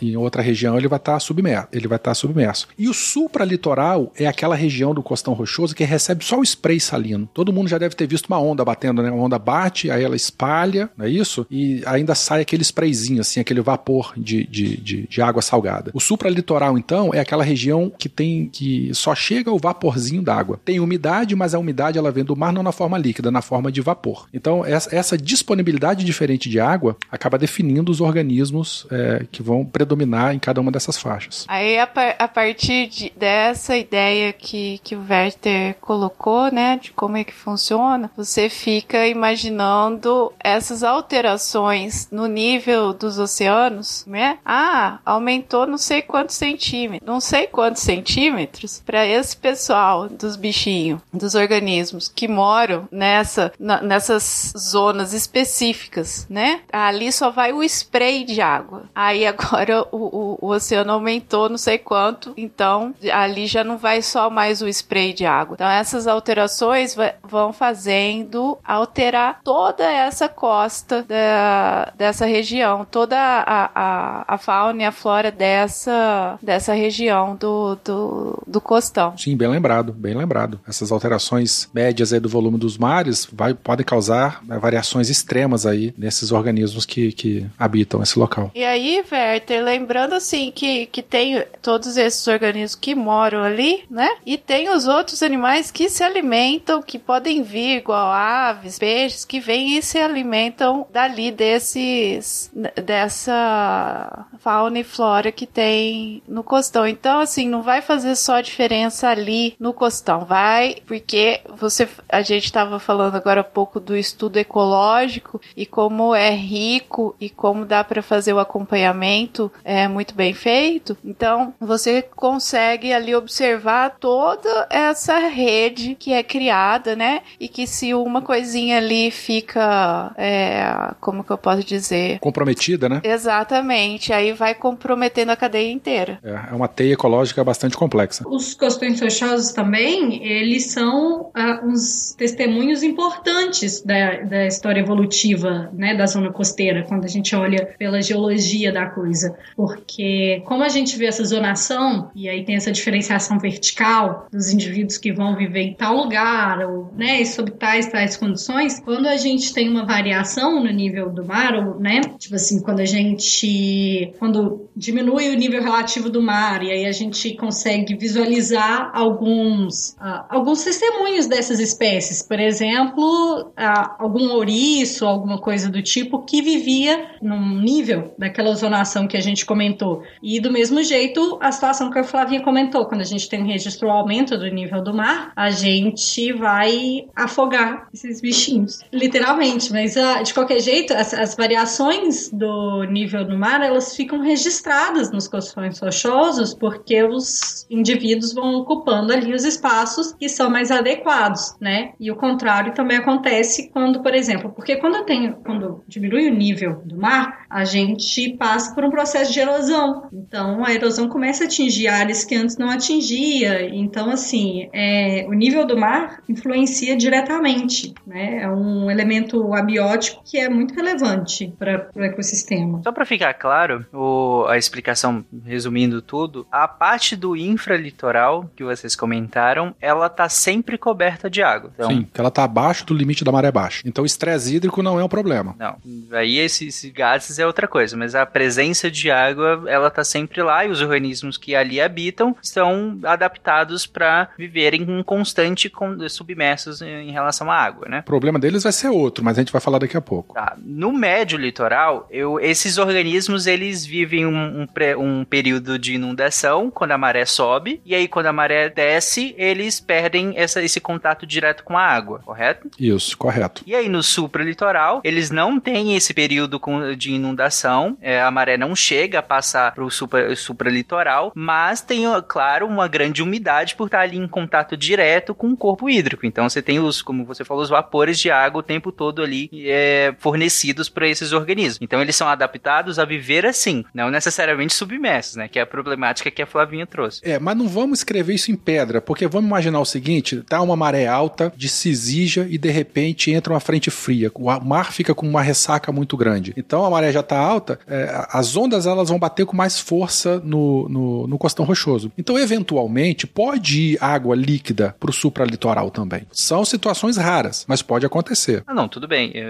em outra região ele vai estar tá submerso. Ele vai estar tá submerso. E o supralitoral é aquela região do costão rochoso que recebe só o spray salino. Todo mundo já deve ter visto uma onda batendo, né? Uma onda bate, aí ela espalha, não é isso? E ainda sai aquele sprayzinho, assim, aquele vapor de, de, de, de água salgada. O supralitoral, então, é aquela região que tem que só chega o vaporzinho d'água. Tem umidade, mas a umidade ela vem do mar não na forma líquida, na forma de vapor. Então, essa, disponibilidade diferente de água acaba definindo os organismos é, que vão predominar em cada uma dessas faixas. Aí, a, par a partir de, dessa ideia que, que o Werther colocou, né, de como é que funciona, você fica imaginando essas alterações no nível dos oceanos, né? Ah, aumentou não sei quantos centímetros, não sei quantos centímetros para esse pessoal dos bichinhos, dos organismos que moram nessa, na, nessas zonas específicas, né? Ali só vai o spray de água. Aí agora o, o, o oceano aumentou não sei quanto, então ali já não vai só mais o spray de água. Então essas alterações vão fazendo alterar toda essa costa da, dessa região, toda a, a, a fauna e a flora dessa, dessa região do, do, do costão. Sim, bem lembrado, bem lembrado. Essas alterações médias aí do volume dos mares vai, podem causar né, variações extremas aí nesses organismos que, que habitam esse local. E aí, Werther, lembrando assim que, que tem todos esses organismos que moram ali, né? E tem os outros animais que se alimentam, que podem vir igual aves, peixes, que vêm e se alimentam dali desses dessa fauna e flora que tem no costão. Então, assim, não vai fazer só diferença ali no costão, vai, porque você a gente estava falando agora há pouco do estudo ecológico e como é rico e como dá para fazer o acompanhamento é muito bem feito. Então, você consegue ali observar toda essa rede que é criada, né? E que se uma coisinha ali fica, é, como que eu posso dizer? Comprometida, né? Exatamente. Aí vai comprometendo a cadeia inteira. É, é uma teia ecológica bastante complexa. Os costões rochosos também, eles são ah, uns testemunhos importantes da, da história evolutiva, né, da zona costeira, quando a gente olha pela geologia da coisa. Porque como a gente vê essa zonação, e aí tem essa diferenciação vertical dos indivíduos que vão viver em tal lugar, ou, né, sob tais, tais condições, quando a gente tem uma variação no nível do mar, ou, né, tipo assim, quando a gente, quando diminui o nível relativo do mar, e aí a gente consegue visualizar alguns, uh, alguns testemunhos dessas espécies, por exemplo, uh, algum ouriço, alguma coisa do tipo, que vivia num nível daquela zonação que a gente comentou. E do mesmo jeito, a situação que a Flavinha comentou, quando a gente tem registro aumento do nível do mar, a gente vai afogar esses bichinhos, literalmente. Mas uh, de qualquer jeito, as, as, variações do nível do mar elas ficam registradas nos costões rochosos porque os indivíduos vão ocupando ali os espaços que são mais adequados, né? E o contrário também acontece quando, por exemplo, porque quando eu tenho, quando diminui o nível do mar, a gente passa por um processo de erosão. Então a erosão começa a atingir áreas que antes não atingia. Então, assim, é, o nível do mar influencia diretamente, né? É um elemento abiótico que é muito relevante para o ecossistema. Só para ficar claro, o, a explicação resumindo tudo, a parte do infra supralitoral, que vocês comentaram, ela tá sempre coberta de água. Então, Sim, ela tá abaixo do limite da maré baixa. Então o estresse hídrico não é um problema. Não, aí esses gases é outra coisa, mas a presença de água, ela tá sempre lá e os organismos que ali habitam estão adaptados para viverem em constante con- submersos em relação à água, né? O problema deles vai ser outro, mas a gente vai falar daqui a pouco. Tá. No médio litoral, eu, esses organismos eles vivem um, um, um período de inundação quando a maré sobe e aí quando a maré desce eles perdem essa, esse contato direto com a água, correto? Isso, correto. E aí no supralitoral eles não têm esse período de inundação, é, a maré não chega a passar para o supra, supralitoral, mas tem, claro, uma grande umidade por estar ali em contato direto com o corpo hídrico. Então você tem os, como você falou, os vapores de água o tempo todo ali é, fornecidos para esses organismos. Então eles são adaptados a viver assim, não necessariamente submersos, né? Que é a problemática que a Flavinha trouxe. É, mas não vamos escrever isso em pedra, porque vamos imaginar o seguinte: tá uma maré alta, descisija e de repente entra uma frente fria. O mar fica com uma ressaca muito grande. Então a maré já tá alta, é, as ondas elas vão bater com mais força no, no, no costão rochoso. Então, eventualmente, pode ir água líquida pro supralitoral também. São situações raras, mas pode acontecer. Ah, não, tudo bem. É,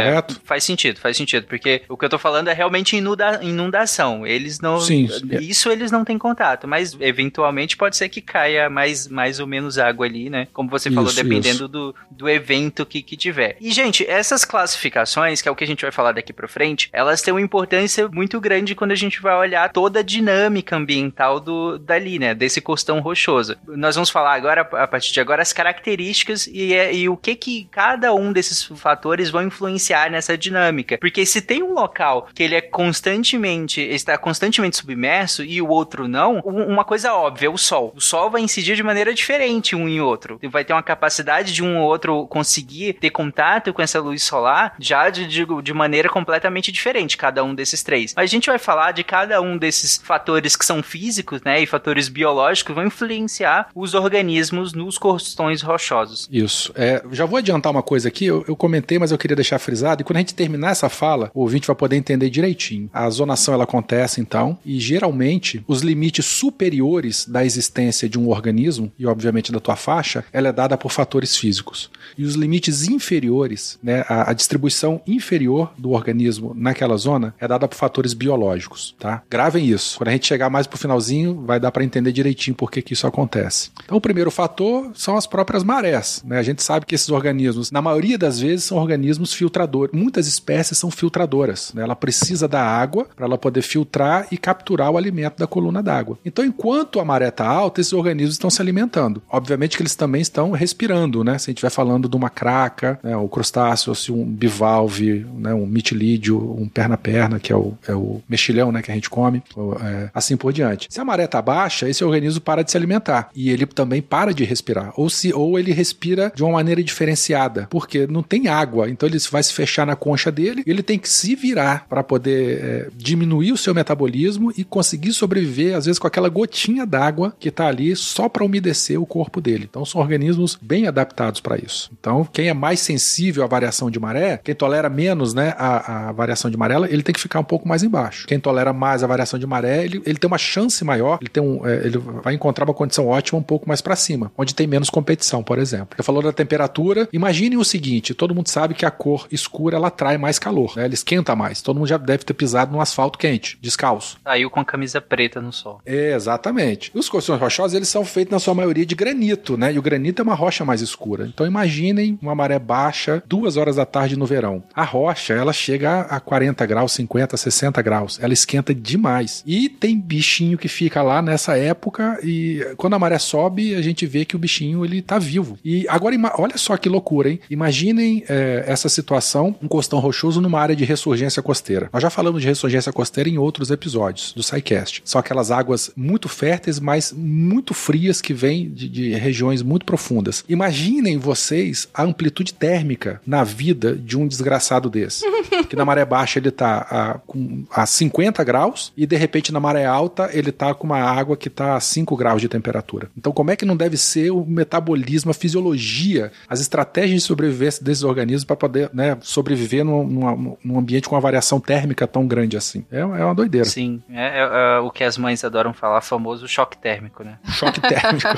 é, Correto? Faz sentido, faz sentido. Porque o que eu tô falando é realmente inunda- inundação. Eles não. Sim. Isso eles não têm contato, mas eventualmente pode ser que caia mais, mais ou menos água ali, né? Como você falou, Isso, dependendo do, do evento que, que tiver. E, gente, essas classificações, que é o que a gente vai falar daqui pra frente, elas têm uma importância muito grande quando a gente vai olhar toda a dinâmica ambiental do, dali, né? Desse costão rochoso. Nós vamos falar agora, a partir de agora, as características e, é- e o que que cada um desses fatores vão influenciar nessa dinâmica. Porque se tem um local que ele é constantemente, está constantemente submerso e o outro não, um- uma coisa óbvia, o sol. O sol vai incidir de maneira diferente um em outro. Vai ter uma capacidade de um ou outro conseguir ter contato com essa luz solar já de, de, maneira completamente diferente, cada um desses três. Mas a gente vai falar de cada um desses fatores que são físicos, né, e fatores biológicos vão influenciar os organismos nos costões rochosos. Isso. É, já vou adiantar uma coisa aqui, eu, eu comentei, mas eu queria deixar frisado, e quando a gente terminar essa fala, o ouvinte vai poder entender direitinho. A zonação ela acontece, então, e geralmente os limites superiores da existência de um organismo, e obviamente da tua faixa, ela é dada por fatores físicos. E os limites inferiores, né, a, a distribuição inferior do organismo naquela zona é dada por fatores biológicos, tá? Gravem isso. Quando a gente chegar mais pro finalzinho, vai dar para entender direitinho por que que isso acontece. Então, o primeiro fator são as próprias marés, né? A gente sabe que esses organismos, na maioria das vezes, são organismos filtradores. Muitas espécies são filtradoras, né? Ela precisa da água para ela poder filtrar e capturar o alimento da coluna d'água. Então, enquanto a maré está alta, esses organismos estão se alimentando. Obviamente que eles também estão respirando, né? Se a gente estiver falando de uma craca, né? o crustáceo, se um bivalve, né? um mitilídeo, um perna-perna, que é o, é o mexilhão, né? Que a gente come, ou, é, assim por diante. Se a maré está baixa, esse organismo para de se alimentar e ele também para de respirar. Ou, se, ou ele respira de uma maneira diferenciada, porque não tem água, então ele vai se fechar na concha dele e ele tem que se virar para poder é, diminuir o seu metabolismo e conseguir sobreviver, às vezes, com aquela gotinha d'água que está ali só para umedecer o corpo dele. Então, são organismos bem adaptados para isso. Então, quem é mais sensível à variação de maré, quem tolera menos né, a, a variação de maré, ele tem que ficar um pouco mais embaixo. Quem tolera mais a variação de maré, ele, ele tem uma chance maior, ele, tem um, é, ele vai encontrar uma condição ótima um pouco mais para cima, onde tem menos competição, por exemplo. Você falou da temperatura, imagine o seguinte: todo mundo sabe que a cor escura ela atrai mais calor, né? ela esquenta mais. Todo mundo já deve ter pisado num asfalto quente, descalço. Saiu com a camisa preta no sol. É, exatamente. Os costões rochosos, eles são feitos na sua maioria de granito, né? E o granito é uma rocha mais escura. Então imaginem uma maré baixa, duas horas da tarde no verão. A rocha, ela chega a 40 graus, 50, 60 graus. Ela esquenta demais. E tem bichinho que fica lá nessa época e quando a maré sobe, a gente vê que o bichinho, ele tá vivo. E agora, olha só que loucura, hein? Imaginem é, essa situação, um costão rochoso numa área de ressurgência costeira. Nós já falamos de ressurgência costeira em outros episódios do SciCast. São aquelas águas muito férteis, mas muito frias que vêm de, de regiões muito profundas. Imaginem vocês a amplitude térmica na vida de um desgraçado desse. que na maré baixa ele tá a, com, a 50 graus e de repente na maré alta ele tá com uma água que tá a 5 graus de temperatura. Então como é que não deve ser o metabolismo, a fisiologia, as estratégias de sobrevivência desses organismos para poder né, sobreviver num, num- num ambiente com uma variação térmica tão grande assim? É, é uma doideira. Sim, é, é, é o que as mães adoram falar, famoso choque choque térmico, né? Choque térmico.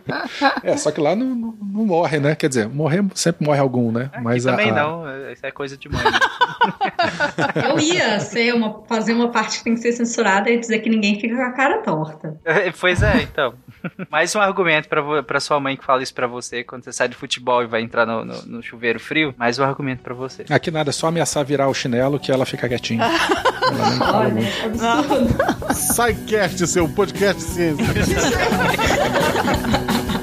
é, só que lá não, não, não morre, né? Quer dizer, morrer sempre morre algum, né? Aqui Mas a- também a, não, isso é coisa de mãe. Eu ia ser uma, fazer uma parte que tem que ser censurada e dizer que ninguém fica com a cara torta. pois é, então. Mais um argumento pra sua mãe que fala isso pra você quando você sai do futebol e vai entrar no, no- no chuveiro frio. Mais um argumento pra você. Aqui nada, é só ameaçar virar o chinelo que ela fica quietinha. ela nem fala Olha, muito. absurdo. SciCast, seu podcast de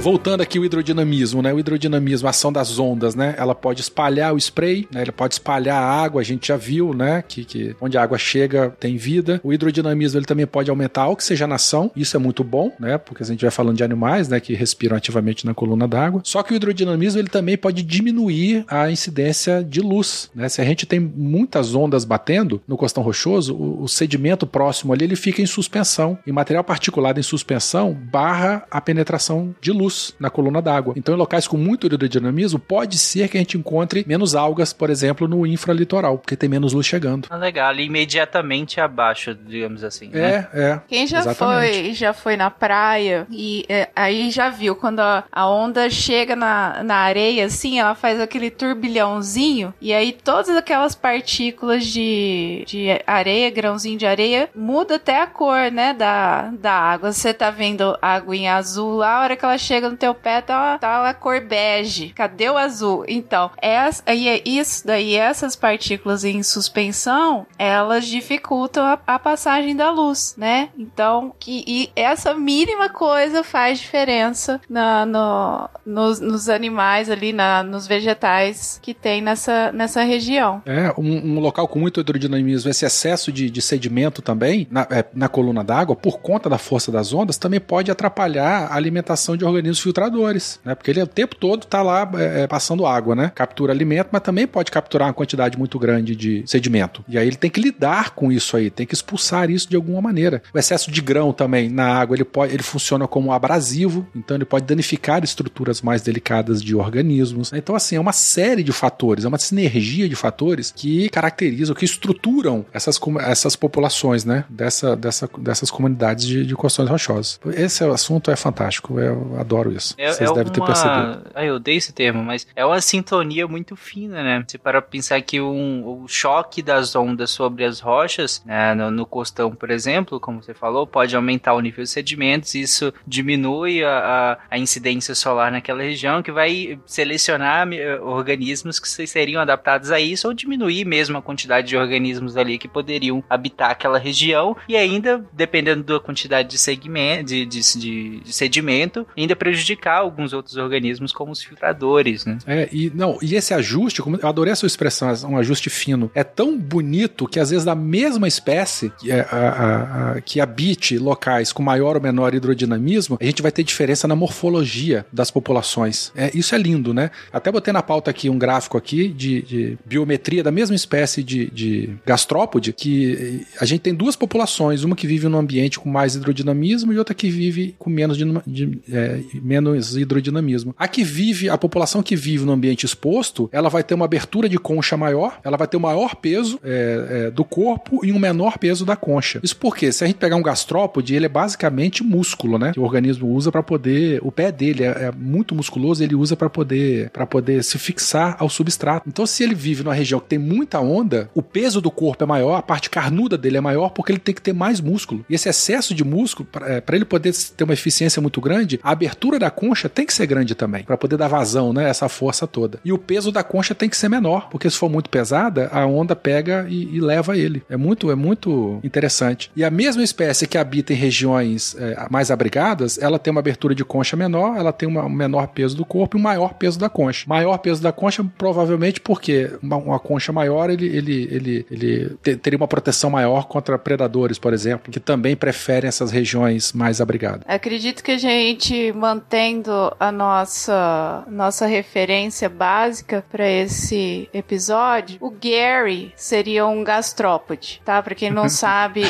Voltando aqui o hidrodinamismo, né? O hidrodinamismo, a ação das ondas, né? Ela pode espalhar o spray, né? Ele pode espalhar a água, a gente já viu, né? Que, que onde a água chega tem vida. O hidrodinamismo ele também pode aumentar a oxigenação, isso é muito bom, né? Porque a gente vai falando de animais, né? Que respiram ativamente na coluna d'água. Só que o hidrodinamismo ele também pode diminuir a incidência de luz, né? Se a gente tem muitas ondas batendo no costão rochoso, o, o sedimento próximo ali ele fica em suspensão. E material particulado em suspensão barra a penetração de luz na coluna d'água. Então, em locais com muito hidrodinamismo, pode ser que a gente encontre menos algas, por exemplo, no infralitoral, porque tem menos luz chegando. Ah, legal, ali imediatamente abaixo, digamos assim. né? É, é. Quem já Exatamente. foi, já foi na praia e é, aí já viu quando a, a onda chega na, na areia, assim, ela faz aquele turbilhãozinho e aí todas aquelas partículas de, de areia, grãozinho de areia, muda até a cor, né, da, da água. Você tá vendo a água em azul lá, a hora que ela chega no teu pé, tá, tá a cor bege. Cadê o azul? Então, essa, aí é isso daí, essas partículas em suspensão, elas dificultam a, a passagem da luz, né? Então, que, e essa mínima coisa faz diferença na, no, nos, nos animais ali, na, nos vegetais que tem nessa, nessa região. É, um, um local com muito hidrodinamismo, esse excesso de, de sedimento também na, é, na coluna d'água, por conta da força das ondas, também pode atrapalhar a alimentação de organismos filtradores, né? Porque ele o tempo todo tá lá é, é, passando água, né? Captura alimento, mas também pode capturar uma quantidade muito grande de sedimento. E aí ele tem que lidar com isso aí, tem que expulsar isso de alguma maneira. O excesso de grão também na água, ele pode, ele funciona como abrasivo, então ele pode danificar estruturas mais delicadas de organismos. Então assim, é uma série de fatores, é uma sinergia de fatores que caracterizam, que estruturam essas, essas populações, né? Dessa, dessa, dessas comunidades de, de rochosos. Esse assunto é fantástico, eu adoro isso. É, Vocês é devem ter uma- percebido. Ah, eu odeio esse termo, mas é uma sintonia muito fina, né? Se para pensar que um, o choque das ondas sobre as rochas, né, no, no costão, por exemplo, como você falou, pode aumentar o nível de sedimentos, isso diminui a, a, a incidência solar naquela região, que vai selecionar eh, organismos que se- seriam adaptados a isso, ou diminuir mesmo a quantidade de organismos ali que poderiam habitar aquela região, e ainda, dependendo da quantidade de, segmento, de, de, de- de sedimento, ainda prejudicar alguns outros organismos como os filtradores, né? É, e não, e esse ajuste, como- eu adorei a sua expressão, um ajuste fino, é tão bonito que às vezes da mesma espécie que, é, a- a- a- que habite locais com maior ou menor hidrodinamismo, a gente vai ter diferença na morfologia das populações. É, isso é lindo, né? Até botei na pauta aqui um gráfico aqui de, de biometria da mesma espécie de, de gastrópode, que a gente tem duas populações, uma que vive num ambiente com mais hidrodinamismo e outra que vive com menos, dinam- de- é, menos hidrodinamismo. A que vive, a população que vive no ambiente exposto, ela vai ter uma abertura de concha maior, ela vai ter um maior peso é, é, do corpo e um menor peso da concha. Isso porque, se a gente pegar um gastrópode, ele é basicamente músculo, né? Que o organismo usa para poder. O pé dele é, é muito musculoso, ele usa para poder para poder se fixar ao substrato. Então, se ele vive numa região que tem muita onda, o peso do corpo é maior, a parte carnuda dele é maior, porque ele tem que ter mais músculo. E esse excesso de músculo, para ele poder ter uma eficiência muito grande, a abertura da concha tem que ser grande também, para poder dar vazão, né? Essa força toda. E o peso da concha tem que ser menor, porque se for muito pesada, a onda pega e, e leva ele. É muito, é muito interessante. E a mesma espécie que habita em regiões é, mais abrigadas, ela tem uma abertura de concha menor, ela tem uma- um menor peso do corpo e um maior peso da concha. Maior peso da concha, provavelmente porque uma, uma concha maior, ele, ele, ele, ele te- teria uma proteção maior contra predadores, por exemplo, que também preferem essas regiões mais abrigadas. Acredito que a gente mantendo a nossa nossa referência básica para esse episódio, o Gary seria um gastrópode, tá? Para quem não sabe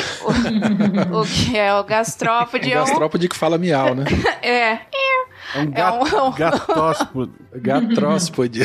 o, o que é o gastrópode, Um é um gastrópode que fala miau, né? é. É um gato, É um- gatóspode. Gatróspode.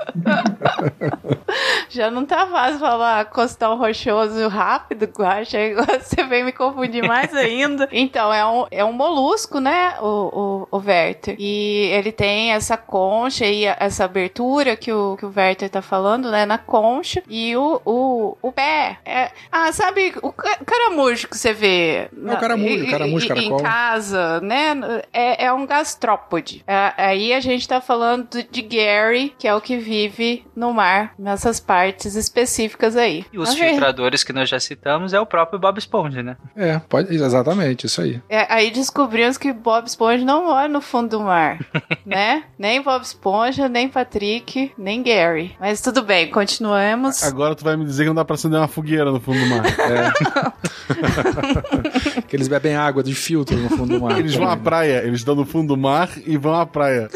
Já não tá fácil falar costão rochoso rápido, aí Agora você vem me confundir mais ainda. Então, é um, é um molusco, né? O, o, o Werther. E ele tem essa concha e essa abertura que o, que o Werther tá falando, né? Na concha. E o, o, o pé. É, ah, sabe o ca- caramujo que você vê? É o caramujo, na- caramujo, em- caracol. Em casa, né? É, é um gastrópode. É, aí a gente tá falando de Gary, que é o que vive no mar, nessas partes específicas aí. E os ver- filtradores que nós já citamos é o próprio Bob Esponja, né? É, pode, exatamente, isso aí. É, aí descobrimos que Bob Esponja não mora no fundo do mar, né? Nem Bob Esponja, nem Patrick, nem Gary. Mas tudo bem, continuamos. Agora tu vai me dizer que não dá pra acender uma fogueira no fundo do mar. É. que eles bebem água de filtro no fundo do mar. Eles vão à praia, eles estão no fundo do mar e vão à praia.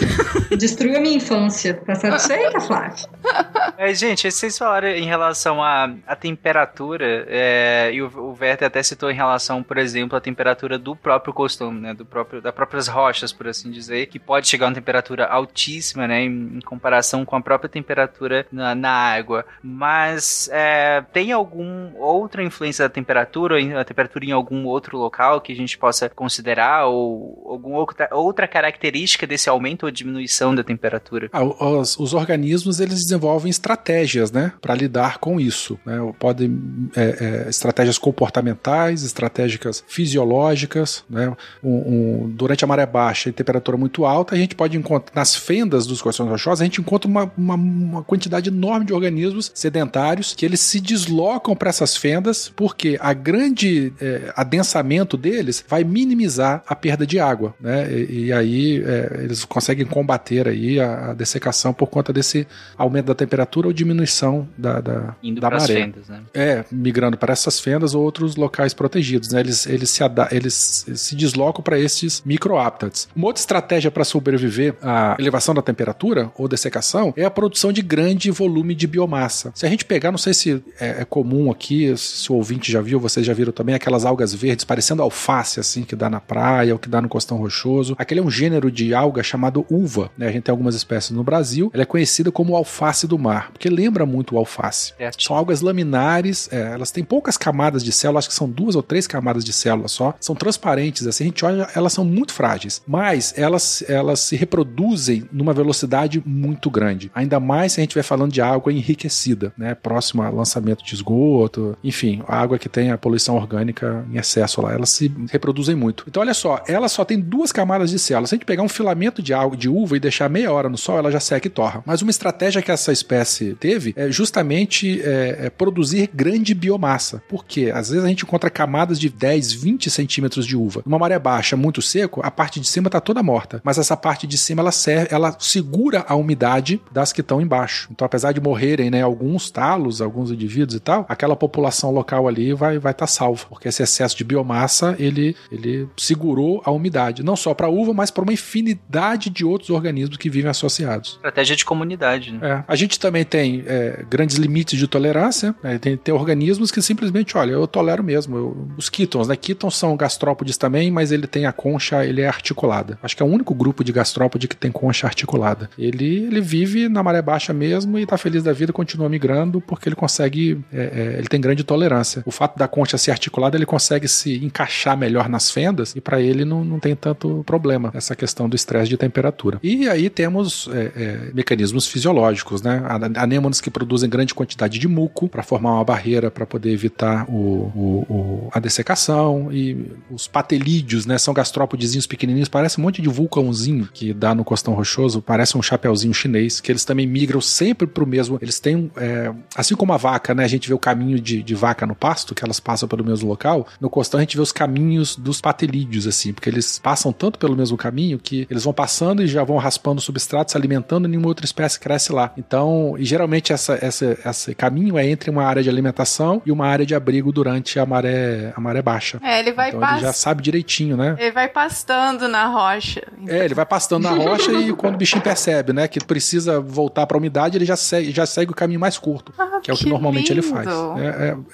Destruiu a minha infância. Passando isso aí, tá Flávio? É, gente, vocês falaram em relação à, à temperatura, é, e o, o Werther até citou em relação, por exemplo, à temperatura do próprio costume, né? Do próprio, das próprias rochas, por assim dizer, que pode chegar a uma temperatura altíssima, né? Em, em comparação com a própria temperatura na, na água. Mas é, tem algum outra influência da temperatura, a temperatura em algum outro local que a gente possa considerar, ou alguma outra, outra característica desse aumento ou diminuição da temperatura? Ah, os, os organismos eles desenvolvem estratégias, né, para lidar com isso. Né? Podem é, é, estratégias comportamentais, estratégias fisiológicas. Né? Um- um- durante a maré baixa e temperatura muito alta, a gente pode encontrar nas fendas dos corações rochosos, a gente encontra uma, uma, uma quantidade enorme de organismos sedentários que eles se deslocam para essas fendas porque a grande é, adensamento deles vai minimizar a perda de água, né? E, e aí é, eles conseguem combater aí a, a dessecação por conta desse aumento da temperatura ou diminuição da, da, Indo da para as maré. fendas, né? É, migrando para essas fendas ou outros locais protegidos, né? Eles, eles, se, eles se deslocam para esses microhábitats. Uma outra estratégia para sobreviver à elevação da temperatura ou dessecação é a produção de grande volume de biomassa. Se a gente pegar, não sei se é, é comum aqui, se o ouvinte já viu, vocês já viram também, aquelas algas verdes parecendo alface, assim, que dá na praia ou que dá no costão rochoso. Aquele é um gênero de alga chamado uva, né? A gente tem algumas espécies no Brasil. Ela é conhecida como alface do mar, porque lembra muito o alface. São algas laminares, é, elas têm poucas camadas de célula, acho que são duas ou três camadas de célula só. São transparentes, assim, a gente olha, elas são muito frágeis, mas elas, elas se reproduzem numa velocidade muito grande. Ainda mais se a gente estiver falando de água enriquecida, né? Próxima a lançamento de esgoto, enfim, a água que tem a poluição orgânica em excesso lá, elas se reproduzem muito. Então, olha só, ela só tem duas camadas de célula. Se a gente pegar um filamento de algo de uva e deixar meia hora no sol, ela já seca e torra. Mas uma estratégia que essa espécie teve é justamente é, é produzir grande biomassa. Porque às vezes a gente encontra camadas de 10, 20 centímetros de uva. Numa maré baixa, muito seco, a parte de cima está toda morta. Mas essa parte de cima ela serve, ela segura a umidade das que estão embaixo. Então, apesar de morrerem, né, alguns talos, alguns indivíduos e tal, aquela população local ali vai vai estar salva, porque esse excesso de biomassa ele ele segurou a umidade, não só para a uva, mas para uma infinidade de outros organismos que vivem associados. Estratégia de comunidade, né? É. A gente também tem é, grandes limites de tolerância. né? Tem, tem organismos que simplesmente, olha, eu tolero mesmo. Eu- os quítons, né? Quítons são gastrópodes também, mas ele tem a concha, ele é articulada. Acho que é o único grupo de gastrópode que tem concha articulada. Ele, ele vive na maré baixa mesmo e tá feliz da vida, continua migrando porque ele consegue, é, é, ele tem grande tolerância. O fato da concha ser articulada, ele consegue se encaixar melhor nas fendas e para ele não, não tem tanto problema essa questão do estresse de temperatura. E aí temos é, é, mecanismos fisiológicos, né? An- Anêmonas que produzem grande quantidade de muco para formar uma barreira para poder evitar o, o- o- a dessecação e os patelídeos, né? São gastrópodezinhos pequenininhos, parece um monte de vulcãozinho que dá no costão rochoso, parece um chapeuzinho chinês, que eles também migram sempre pro mesmo. Eles têm, é, assim como a vaca, né? A gente vê o caminho de, de vaca no pasto, que elas passam pelo mesmo local. No costão a gente vê os caminhos dos patelídeos, assim, porque eles passam tanto pelo mesmo caminho que eles vão passando e já vão raspando o substrato, se alimentando e nenhuma outra espécie cresce lá. Então, e geralmente essa, essa, esse caminho é entre uma área de alimentação e uma área de abrigo durante a maré, a maré baixa. É, ele vai então pas- ele já sabe direitinho, né? Ele vai pastando na rocha. É, ele vai pastando na rocha e quando o bichinho percebe, né, que precisa voltar pra umidade, ele já segue, já segue o caminho mais curto, Ah, que é o que que normalmente ele lindo. faz. É,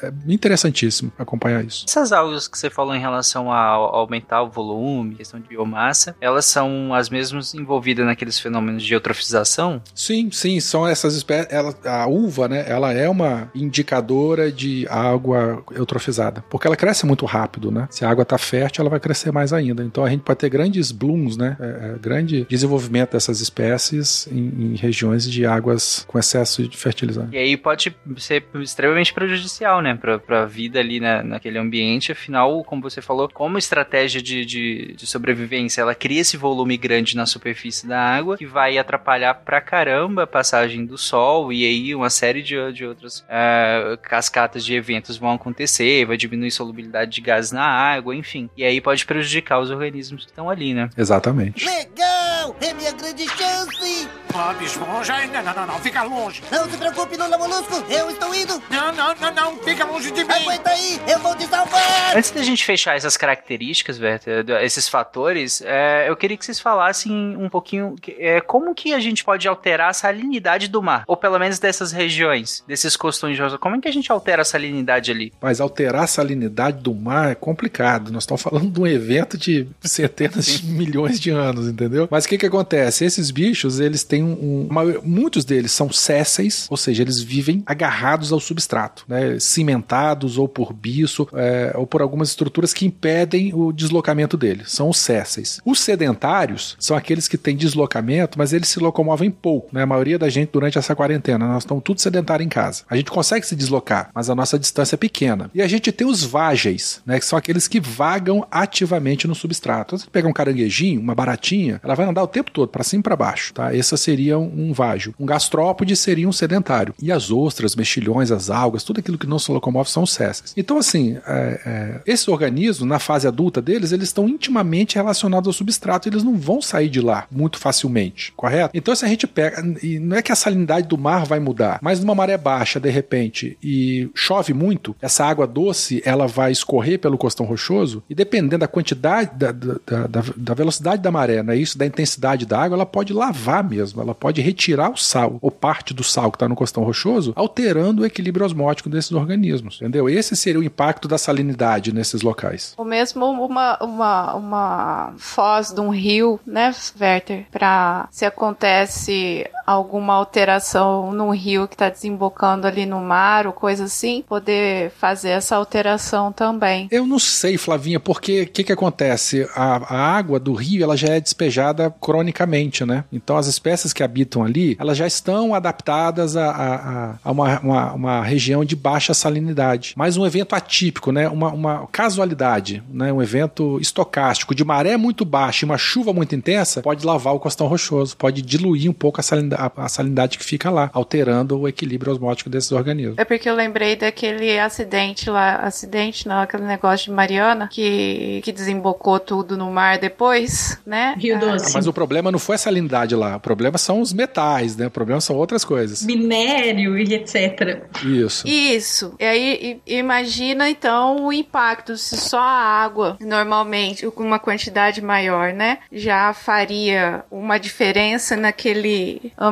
é- é interessantíssimo acompanhar isso. Essas algas que você falou em relação a a aumentar o volume, questão de biomassa, elas são as mesmas envolvidas naqueles fenômenos de eutrofização? Sim, sim, são essas espécies. A uva, né? Ela é uma indicadora de água eutrofizada. Porque ela cresce muito rápido, né? Se a água tá fértil, ela vai crescer mais ainda. Então a gente pode ter grandes blooms, né? É, é, grande desenvolvimento dessas espécies em, em regiões de águas com excesso de fertilizante. E aí pode ser extremamente prejudicial, né, pra, pra vida ali na, naquele ambiente. Afinal, como você falou, como estratégia de, de, de sobrevivência, ela cria esse volume grande na superfície da água que vai atrapalhar pra caramba a passagem do sol e aí uma série de, de outras ah, cascatas de eventos vão acontecer, vai diminuir a solubilidade de gás na água, enfim. E aí pode prejudicar os organismos que estão ali, né? Exatamente. Legal! É minha grande chance! Bob Esponja, não, não, não, não, fica longe. Não se preocupe, Lula Molusco, eu estou indo! Não, não, não, não, fica longe de mim. Aguenta aí, eu vou te salvar! Antes da gente fechar essas características, Werther, do- esses fatores, é, eu queria que vocês falassem um pouquinho é, como que a gente pode alterar salinidade do mar, ou pelo menos dessas regiões, desses costões de. Como é que a gente altera a salinidade ali? Mas alterar a salinidade do mar é complicado. Nós estamos falando de um evento de centenas de milhões de anos, entendeu? Mas o que que acontece? Esses bichos, eles têm um... um- uma- muitos deles são sésseis, ou seja, eles vivem agarrados ao substrato, né? Cimentados ou por bicho, é, ou por algumas estruturas que impedem o deslocamento deles. São os sésseis. Os sedentários são aqueles que têm deslocamento, mas eles se locomovem pouco, né? Maioria da gente durante essa quarentena, nós estamos tudo sedentário em casa. A gente consegue se deslocar, mas a nossa distância é pequena. E a gente tem os vágeis, né? Que são aqueles que vagam ativamente no substrato. Você pega um caranguejinho, uma baratinha, ela vai andar o tempo todo, para cima e para baixo, tá? Esse seria um vágio. Um gastrópode seria um sedentário. E as ostras, mexilhões, as algas, tudo aquilo que não se locomove são os sésseis. Então, assim, é, é, esses organismos, na fase adulta deles, eles estão intimamente relacionados ao substrato, eles não vão sair de lá muito facilmente, correto? Então, se a gente pega, e não é que a salinidade do mar vai mudar, mas numa maré baixa, de repente, e chove muito, essa água doce, ela vai escorrer pelo costão rochoso, e dependendo da quantidade, da, da, da, da velocidade da maré, não é isso? Da intensidade da água, ela pode lavar mesmo, ela pode retirar o sal, ou parte do sal que está no costão rochoso, alterando o equilíbrio osmótico desses organismos, entendeu? Esse seria o impacto da salinidade nesses locais. Ou mesmo uma, uma, uma foz de um rio, né, Werther? Pra se acontece alguma alteração no rio que tá desembocando ali no mar ou coisa assim, poder fazer essa alteração também. Eu não sei, Flavinha, porque o que, que acontece? A, a água do rio ela já é despejada cronicamente, né? Então as espécies que habitam ali, elas já estão adaptadas a, a, a- a uma, uma, uma região de baixa salinidade. Mas um evento atípico, né? Uma, uma casualidade, né? Um evento estocástico de maré muito baixa e uma chuva muito intensa pode lavar o costão rochoso, pode diluir um pouco a salinidade, a, a salinidade que fica lá, alterando o equilíbrio osmótico desses organismos. É porque eu lembrei daquele acidente lá, acidente não, aquele negócio de Mariana, que, que desembocou tudo no mar depois, né? Rio Ah, Doce. Mas o problema não foi a salinidade lá, o problema são os metais, né? O problema são outras coisas. Minério e etc. Isso. Isso. E aí imagina então o impacto se só a água, normalmente, com uma quantidade maior, né, já faria uma diferença naquele ambiente.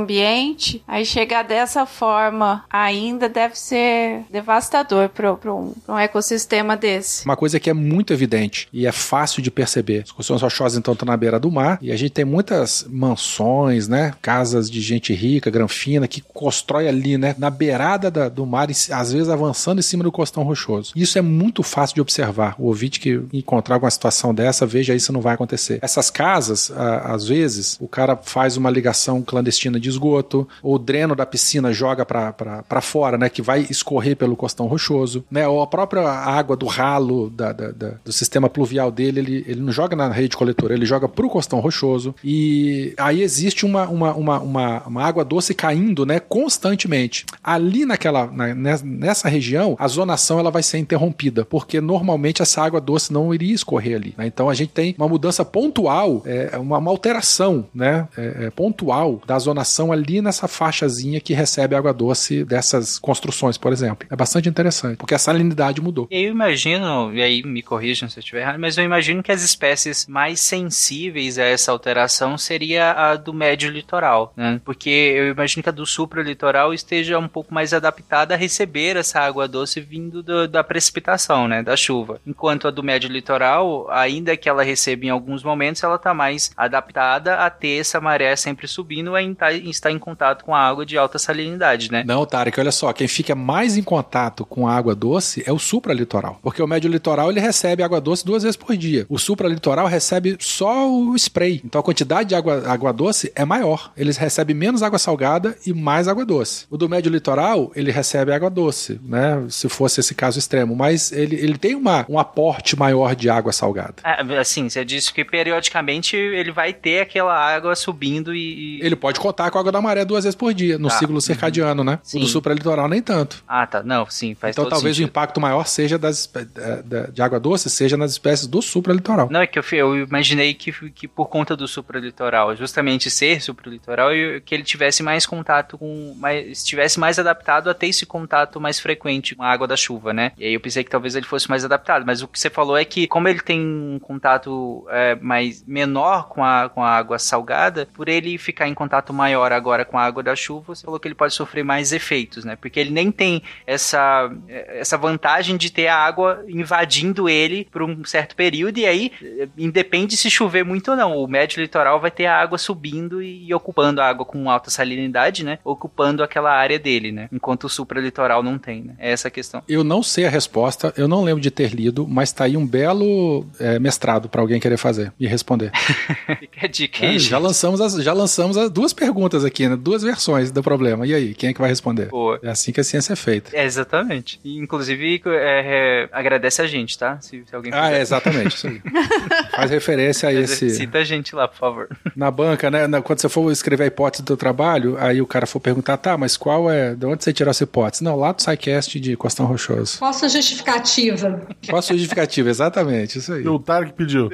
Aí chegar dessa forma ainda deve ser devastador para um, um ecossistema desse. Uma coisa que é muito evidente e é fácil de perceber. As construções rochosas, então, estão na beira do mar e a gente tem muitas mansões, né? Casas de gente rica, granfina, que constrói ali, né? Na beirada da- do mar, e às vezes avançando em cima do costão rochoso. Isso é muito fácil de observar. O ouvinte que encontrar uma situação dessa, veja isso não vai acontecer. Essas casas, às vezes, o cara faz uma ligação clandestina de esgoto, ou o dreno da piscina joga para fora, né? Que vai escorrer pelo costão rochoso, né? Ou a própria água do ralo da- da- da- do sistema pluvial dele, ele, ele não joga na rede coletora, ele joga pro costão rochoso. E aí existe uma, uma, uma, uma, uma água doce caindo, né? Constantemente. Ali naquela, na- nes- nessa região, a zonação ela vai ser interrompida, porque normalmente essa água doce não iria escorrer ali. né? Então a gente tem uma mudança pontual, é, uma, uma alteração, né? é, é, pontual da zonação ali nessa faixazinha que recebe água doce dessas construções, por exemplo. É bastante interessante, porque a salinidade mudou. Eu imagino, e aí me corrijam se eu estiver errado, mas eu imagino que as espécies mais sensíveis a essa alteração seria a do médio litoral, né? Porque eu imagino que a do supralitoral esteja um pouco mais adaptada a receber essa água doce vindo do, da precipitação, né? Da chuva. Enquanto a do médio litoral, ainda que ela receba em alguns momentos, ela está mais adaptada a ter essa maré sempre subindo e tá, estar em contato com a água de alta salinidade, né? Não, Tarek, olha só, quem fica mais em contato com a água doce é o supralitoral. Porque o médio litoral ele recebe água doce duas vezes por dia. O supralitoral recebe só o spray. Então a quantidade de água, água doce é maior. Eles recebem menos água salgada e mais água doce. O do médio litoral, ele recebe água doce, né? Se fosse esse caso extremo. Mas ele, ele tem uma, um aporte maior de água salgada. É, assim, você disse que periodicamente ele vai ter aquela água subindo e. Ele pode contar com a água da maré duas vezes por dia, no Tá. ciclo circadiano, né? Sim. O do supralitoral nem tanto. Ah, tá. Não, sim, faz então talvez sentido. o impacto maior seja das, da- de água doce, seja nas espécies do supralitoral. Não, é que eu, eu imaginei que, que por conta do supralitoral, justamente ser supralitoral, que ele tivesse mais contato com. Mais, estivesse mais adaptado a ter esse contato mais frequente com a água da chuva, né? E aí eu pensei que talvez ele fosse mais adaptado. Mas o que você falou é que, como ele tem um contato é, mais menor com a, com a água salgada, por ele ficar em contato maior agora com a água da chuva, você falou que ele pode sofrer mais efeitos, né? Porque ele nem tem essa, essa vantagem de ter a água invadindo ele por um certo período, e aí eh, independe se chover muito ou não. O médio litoral vai ter a água subindo e, ocupando a água com alta salinidade, né? Ocupando aquela área dele, né? Enquanto o supralitoral não tem, né? É essa a questão. Eu não sei a resposta, eu não lembro de ter lido, mas tá aí um belo é, mestrado para alguém querer fazer e responder. Fica a dica É, aí, já gente. lançamos as, já lançamos as duas perguntas aqui, né? Duas versões do problema. E aí, quem é que vai responder? Boa. É assim que a ciência é feita. É, exatamente. E, inclusive, é, é, agradece a gente, tá? Se, se alguém Ah, é exatamente. Isso aí. Faz referência a esse. Cita a gente lá, por favor. Na banca, né? na- Quando você for escrever a hipótese do trabalho, aí o cara for perguntar, tá, mas qual é. De onde você tirou essa hipótese? Não, lá do SciCast de Costão Rochoso. Qual a sua justificativa? Qual a sua justificativa? Exatamente, isso aí. O Tarek pediu.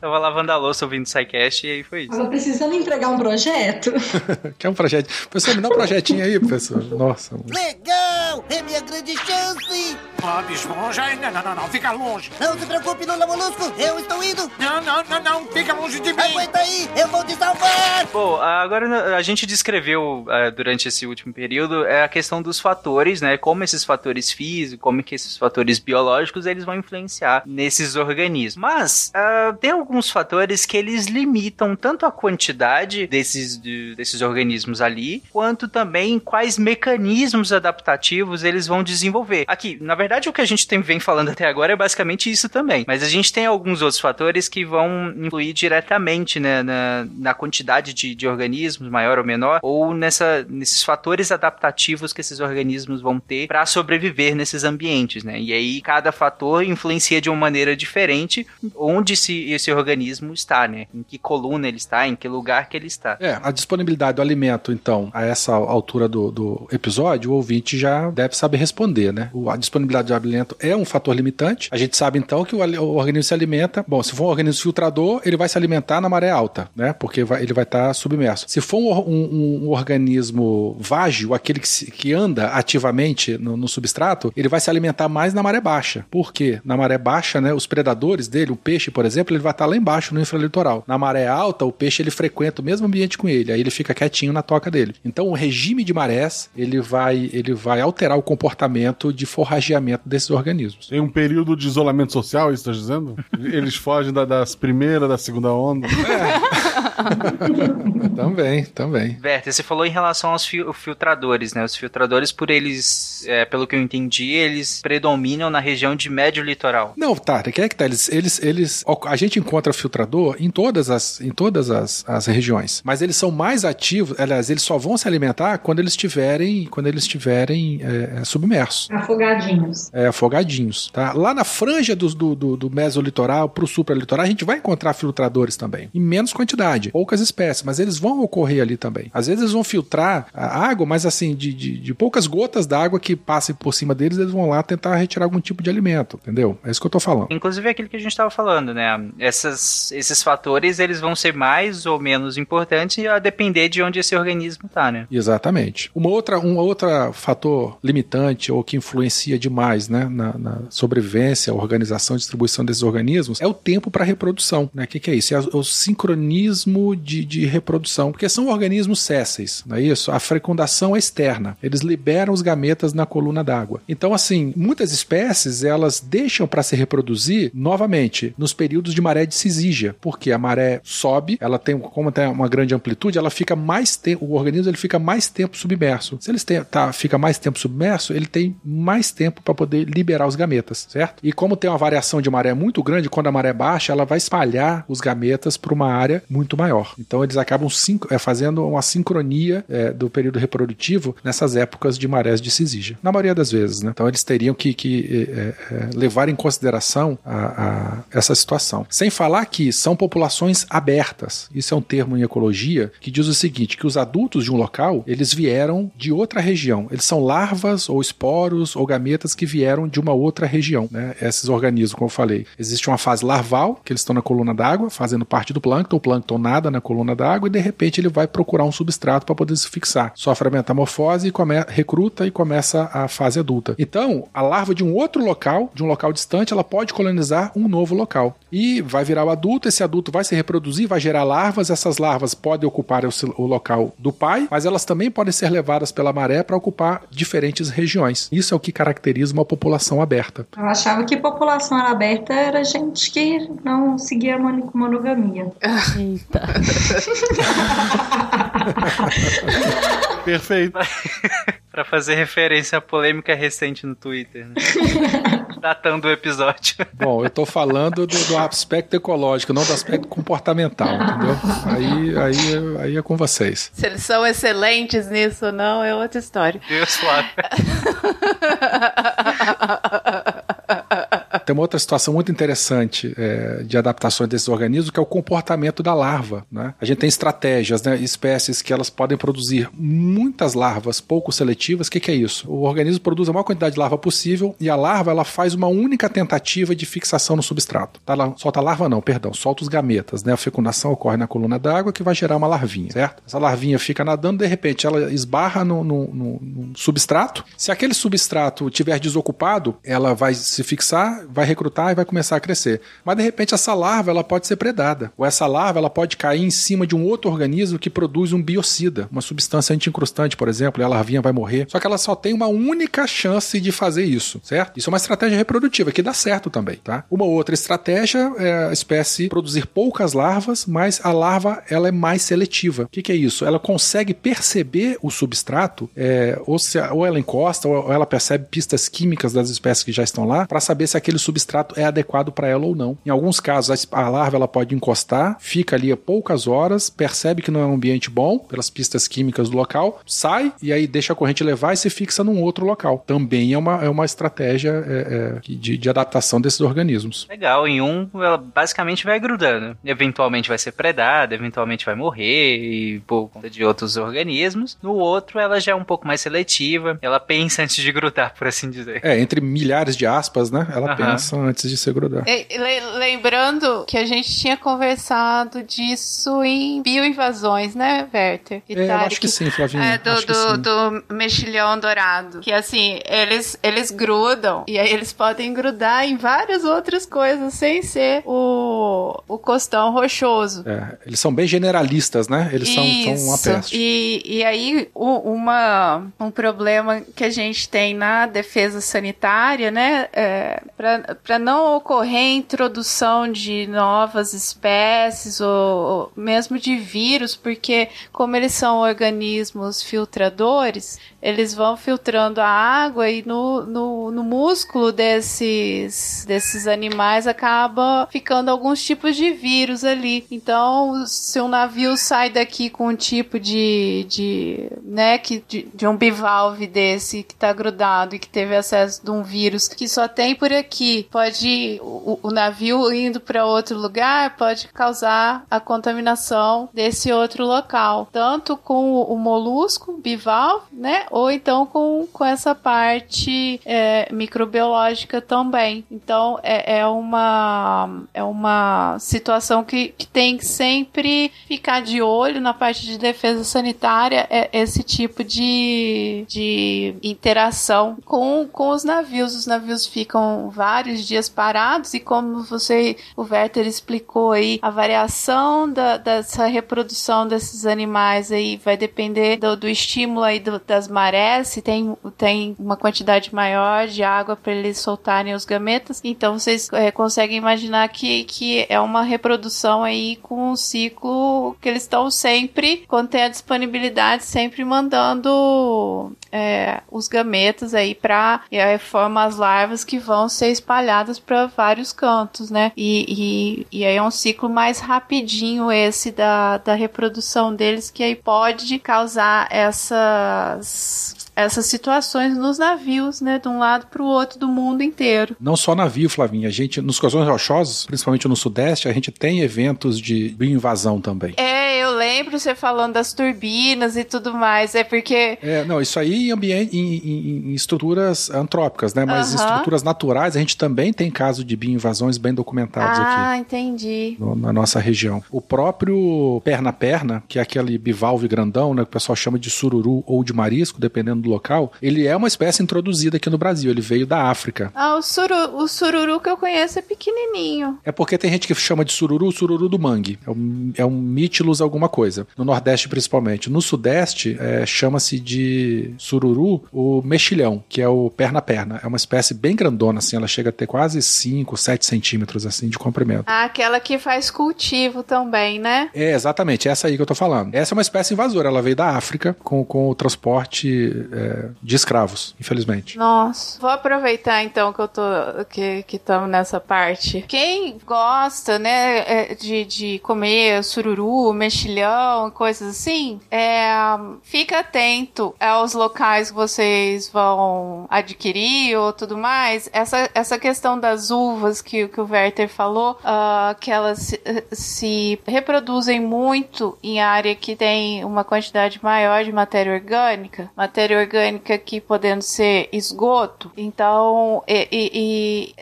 Tava lavando a louça ouvindo o SciCast e aí foi isso. Tava precisando entregar um projeto? Quer um projeto? Professor, me dá um projetinho aí, professor. Nossa. mano. Legal! É minha grande chance! Bob Esponja, não, não, não, não, fica longe. Não se preocupe, Lula Molusco, eu estou indo! Não, não, não, não, fica longe de mim. Aguenta aí, eu vou te salvar! Bom, agora a gente descreveu eh, durante esse último período é a questão dos fatores, né? Como esses fatores físicos, como que esses fatores biológicos eles vão influenciar nesses organismos. Mas ah, tem alguns fatores que eles limitam tanto a quantidade desses, de- desses organismos ali, quanto também quais mecanismos adaptativos eles vão desenvolver. Aqui, na verdade, o que a gente tem, vem falando até agora é basicamente isso também. Mas a gente tem alguns outros fatores que vão influir diretamente né, na, na quantidade de, de organismos, maior ou menor, ou nessa, nesses fatores adaptativos que esses organismos vão ter para sobreviver nesses ambientes, né? E aí cada fator influencia de uma maneira diferente onde esse, esse organismo está, né? Em que coluna ele está, em que lugar que ele está. É, a disponibilidade do alimento, então, a essa altura do, do episódio, o ouvinte já deve saber responder, né? A disponibilidade do alimento é um fator limitante. A gente sabe, então, que o, o organismo se alimenta. Bom, se for um organismo filtrador, ele vai se alimentar na maré alta, né? Porque vai- ele vai estar submerso. Se for um, um- um organismo vágio, aquele que, se- que anda ativamente no, no substrato, ele vai se alimentar mais na maré baixa. Por quê? Na maré baixa, né? Os predadores dele, o peixe, por exemplo, ele vai estar lá embaixo no infralitoral. Na maré alta, o peixe ele frequenta o mesmo com ele, aí ele fica quietinho na toca dele. Então, o regime de marés, ele vai, ele vai alterar o comportamento de forrageamento desses organismos. Tem um período de isolamento social, isso tá dizendo? Eles fogem da- das primeiras, da segunda onda. também, também. Berta, você falou em relação aos fil- filtradores, né? Os filtradores, por eles, é, pelo que eu entendi, eles predominam na região de médio litoral. Não, tá, que é que tá? Eles, eles, eles, a gente encontra filtrador em todas as, em todas as, as regiões, mas eles são mais ativos, aliás, eles só vão se alimentar quando eles estiverem, quando eles estiverem é, é, submersos. Afogadinhos. É, afogadinhos, tá? Lá na franja do, do, do, do mesolitoral pro supralitoral, a gente vai encontrar filtradores também, em menos quantidade. Poucas espécies, mas eles vão ocorrer ali também. Às vezes eles vão filtrar a água, mas assim, de, de, de poucas gotas d'água que passem por cima deles, eles vão lá tentar retirar algum tipo de alimento, entendeu? É isso que eu tô falando. Inclusive aquilo que a gente estava falando, né? Essas, esses fatores, eles vão ser mais ou menos importantes a depender de onde esse organismo tá, né? Exatamente. Uma outra, um outro fator limitante ou que influencia demais né, na, na sobrevivência, organização e distribuição desses organismos é o tempo para reprodução. Né? O que, que, é isso? É o sincronismo de, de reprodução, porque são organismos sésseis, não é isso? A fecundação é externa. Eles liberam os gametas na coluna d'água. Então, assim, muitas espécies elas deixam para se reproduzir novamente nos períodos de maré de cisígia, porque a maré sobe, ela tem, como tem uma grande amplitude, ela fica mais tempo, o organismo ele fica mais tempo submerso. Se ele tá, fica mais tempo submerso, ele tem mais tempo para poder liberar os gametas, certo? E como tem uma variação de maré muito grande, quando a maré baixa, ela vai espalhar os gametas para uma área muito maior. Então eles acabam é, fazendo uma sincronia é, do período reprodutivo nessas épocas de marés de cisígia. Na maioria das vezes, né? Então eles teriam que, que é, é, levar em consideração a, a, essa situação. Sem falar que são populações abertas. Isso é um termo em ecologia que diz o seguinte: que os adultos de um local eles vieram de outra região. Eles são larvas ou esporos ou gametas que vieram de uma outra região. Né? Esses organismos, como eu falei, existe uma fase larval que eles estão na coluna d'água, fazendo parte do plâncton. O plâncton nada na coluna d'água e de repente ele vai procurar um substrato para poder se fixar. Sofre a metamorfose e come, recruta e começa a fase adulta. Então, a larva de um outro local, de um local distante, ela pode colonizar um novo local. E vai virar o adulto, esse adulto vai se reproduzir, vai gerar larvas, essas larvas podem ocupar o, o local do pai, mas elas também podem ser levadas pela maré para ocupar diferentes regiões. Isso é o que caracteriza uma população aberta. Eu achava que população aberta era gente que não seguia a monogamia. Eita. Perfeito. Pra fazer referência à polêmica recente no Twitter, né? Datando o episódio. Bom, eu tô falando do, do, aspecto ecológico, não do aspecto comportamental, entendeu? Aí, aí, aí é com vocês. Se eles são excelentes nisso ou não, é outra história. Deus, Flávio. Tem uma outra situação muito interessante é, de adaptações desses organismos, que é o comportamento da larva. Né? A gente tem estratégias, né? espécies que elas podem produzir muitas larvas pouco seletivas. O que, que, é isso? O organismo produz a maior quantidade de larva possível e a larva ela faz uma única tentativa de fixação no substrato. Tá, solta a larva não, perdão, solta os gametas. Né? A fecundação ocorre na coluna d'água que vai gerar uma larvinha, certo? Essa larvinha fica nadando, de repente ela esbarra no, no, no, no substrato. Se aquele substrato tiver desocupado, ela vai se fixar, vai recrutar e vai começar a crescer. Mas de repente essa larva ela pode ser predada. Ou essa larva ela pode cair em cima de um outro organismo que produz um biocida, uma substância anti-incrustante, por exemplo, e a larvinha vai morrer. Só que ela só tem uma única chance de fazer isso, certo? Isso é uma estratégia reprodutiva que dá certo também, tá? Uma outra estratégia é a espécie produzir poucas larvas, mas a larva ela é mais seletiva. O que, que é isso? Ela consegue perceber o substrato, é, ou, se, ou ela encosta, ou ela percebe pistas químicas das espécies que já estão lá, para saber se aquele substrato é adequado para ela ou não. Em alguns casos, a larva ela pode encostar, fica ali a poucas horas, percebe que não é um ambiente bom, pelas pistas químicas do local, sai e aí deixa a corrente levar e se fixa num outro local. Também é uma, é uma estratégia é, é, de, de adaptação desses organismos. Legal, em um ela basicamente vai grudando. Eventualmente vai ser predada, eventualmente vai morrer e por conta de outros organismos. No outro ela já é um pouco mais seletiva, ela pensa antes de grudar, por assim dizer. É, entre milhares de aspas, né? Ela uhum. pensa antes de se grudar. lembrando que a gente tinha conversado disso em bioinvasões, né, Werther? É, acho que sim, Flavinha. É, do, do, do, mexilhão dourado. Que assim, eles, eles grudam e aí eles podem grudar em várias outras coisas sem ser o, o costão rochoso. É, eles são bem generalistas, né? Eles são, são uma peste. E, e aí, o, uma, um problema que a gente tem na defesa sanitária, né? É, para para não ocorrer introdução de novas espécies ou, ou mesmo de vírus, porque como eles são organismos filtradores, eles vão filtrando a água e no, no, no, músculo desses, desses animais acaba ficando alguns tipos de vírus ali. Então, se um navio sai daqui com um tipo de, de né, que, de, de um bivalve desse que está grudado e que teve acesso de um vírus que só tem por aqui pode, o, o navio indo para outro lugar pode causar a contaminação desse outro local, tanto com o, o molusco bivalve, né? Ou então com, com essa parte é, microbiológica também. Então é, é uma é uma situação que, que tem que sempre ficar de olho na parte de defesa sanitária é esse tipo de, de interação com, com os navios. Os navios ficam vários dias parados e como você, o Werther explicou aí, a variação da, dessa reprodução desses animais aí vai depender do, do estímulo aí do, das marés, se tem, tem uma quantidade maior de água para eles soltarem os gametas. Então vocês é, conseguem imaginar que, que é uma reprodução aí com um ciclo que eles estão sempre, quando tem a disponibilidade, sempre mandando é, os gametas aí para e aí forma as larvas que vão ser espalhadas para vários cantos, né? E, e, e aí é um ciclo mais rapidinho esse da, da reprodução deles que aí pode causar essas essas situações nos navios, né, de um lado para o outro do mundo inteiro. Não só navio, Flavinha. A gente, nos cosões rochosos, principalmente no Sudeste, a gente tem eventos de bioinvasão também. É, eu lembro você falando das turbinas e tudo mais. É porque. É, não, isso aí em, ambiente, em, em, em estruturas antrópicas, né? Mas estruturas naturais, a gente também tem caso de bioinvasões bem documentados aqui. Ah, entendi. no- na nossa região. O próprio perna-perna, que é aquele bivalve grandão, né, que o pessoal chama de sururu ou de marisco, dependendo do local, ele é uma espécie introduzida aqui no Brasil, ele veio da África. Ah, o, suru, o sururu que eu conheço é pequenininho. É porque tem gente que chama de sururu, sururu do mangue. É um, é um Mytilus alguma coisa. No Nordeste, principalmente. No Sudeste, é, chama-se de sururu o mexilhão, que é o perna-perna. É uma espécie bem grandona, assim. Ela chega a ter quase 5, 7 centímetros, assim, de comprimento. Ah, aquela que faz cultivo também, né? É, exatamente, essa aí que eu tô falando. Essa é uma espécie invasora, ela veio da África com, com o transporte é, de escravos, infelizmente. Nossa. Vou aproveitar então que eu tô que estamos nessa parte. Quem gosta, né, é, de, de comer sururu, mexilhão, coisas assim, é, fica atento aos locais que vocês vão adquirir ou tudo mais. Essa, essa questão das uvas que, que o Werther falou, ah, que elas se, se reproduzem muito em área que tem uma quantidade maior de matéria orgânica, matéria orgânica que podendo ser esgoto, então e, e-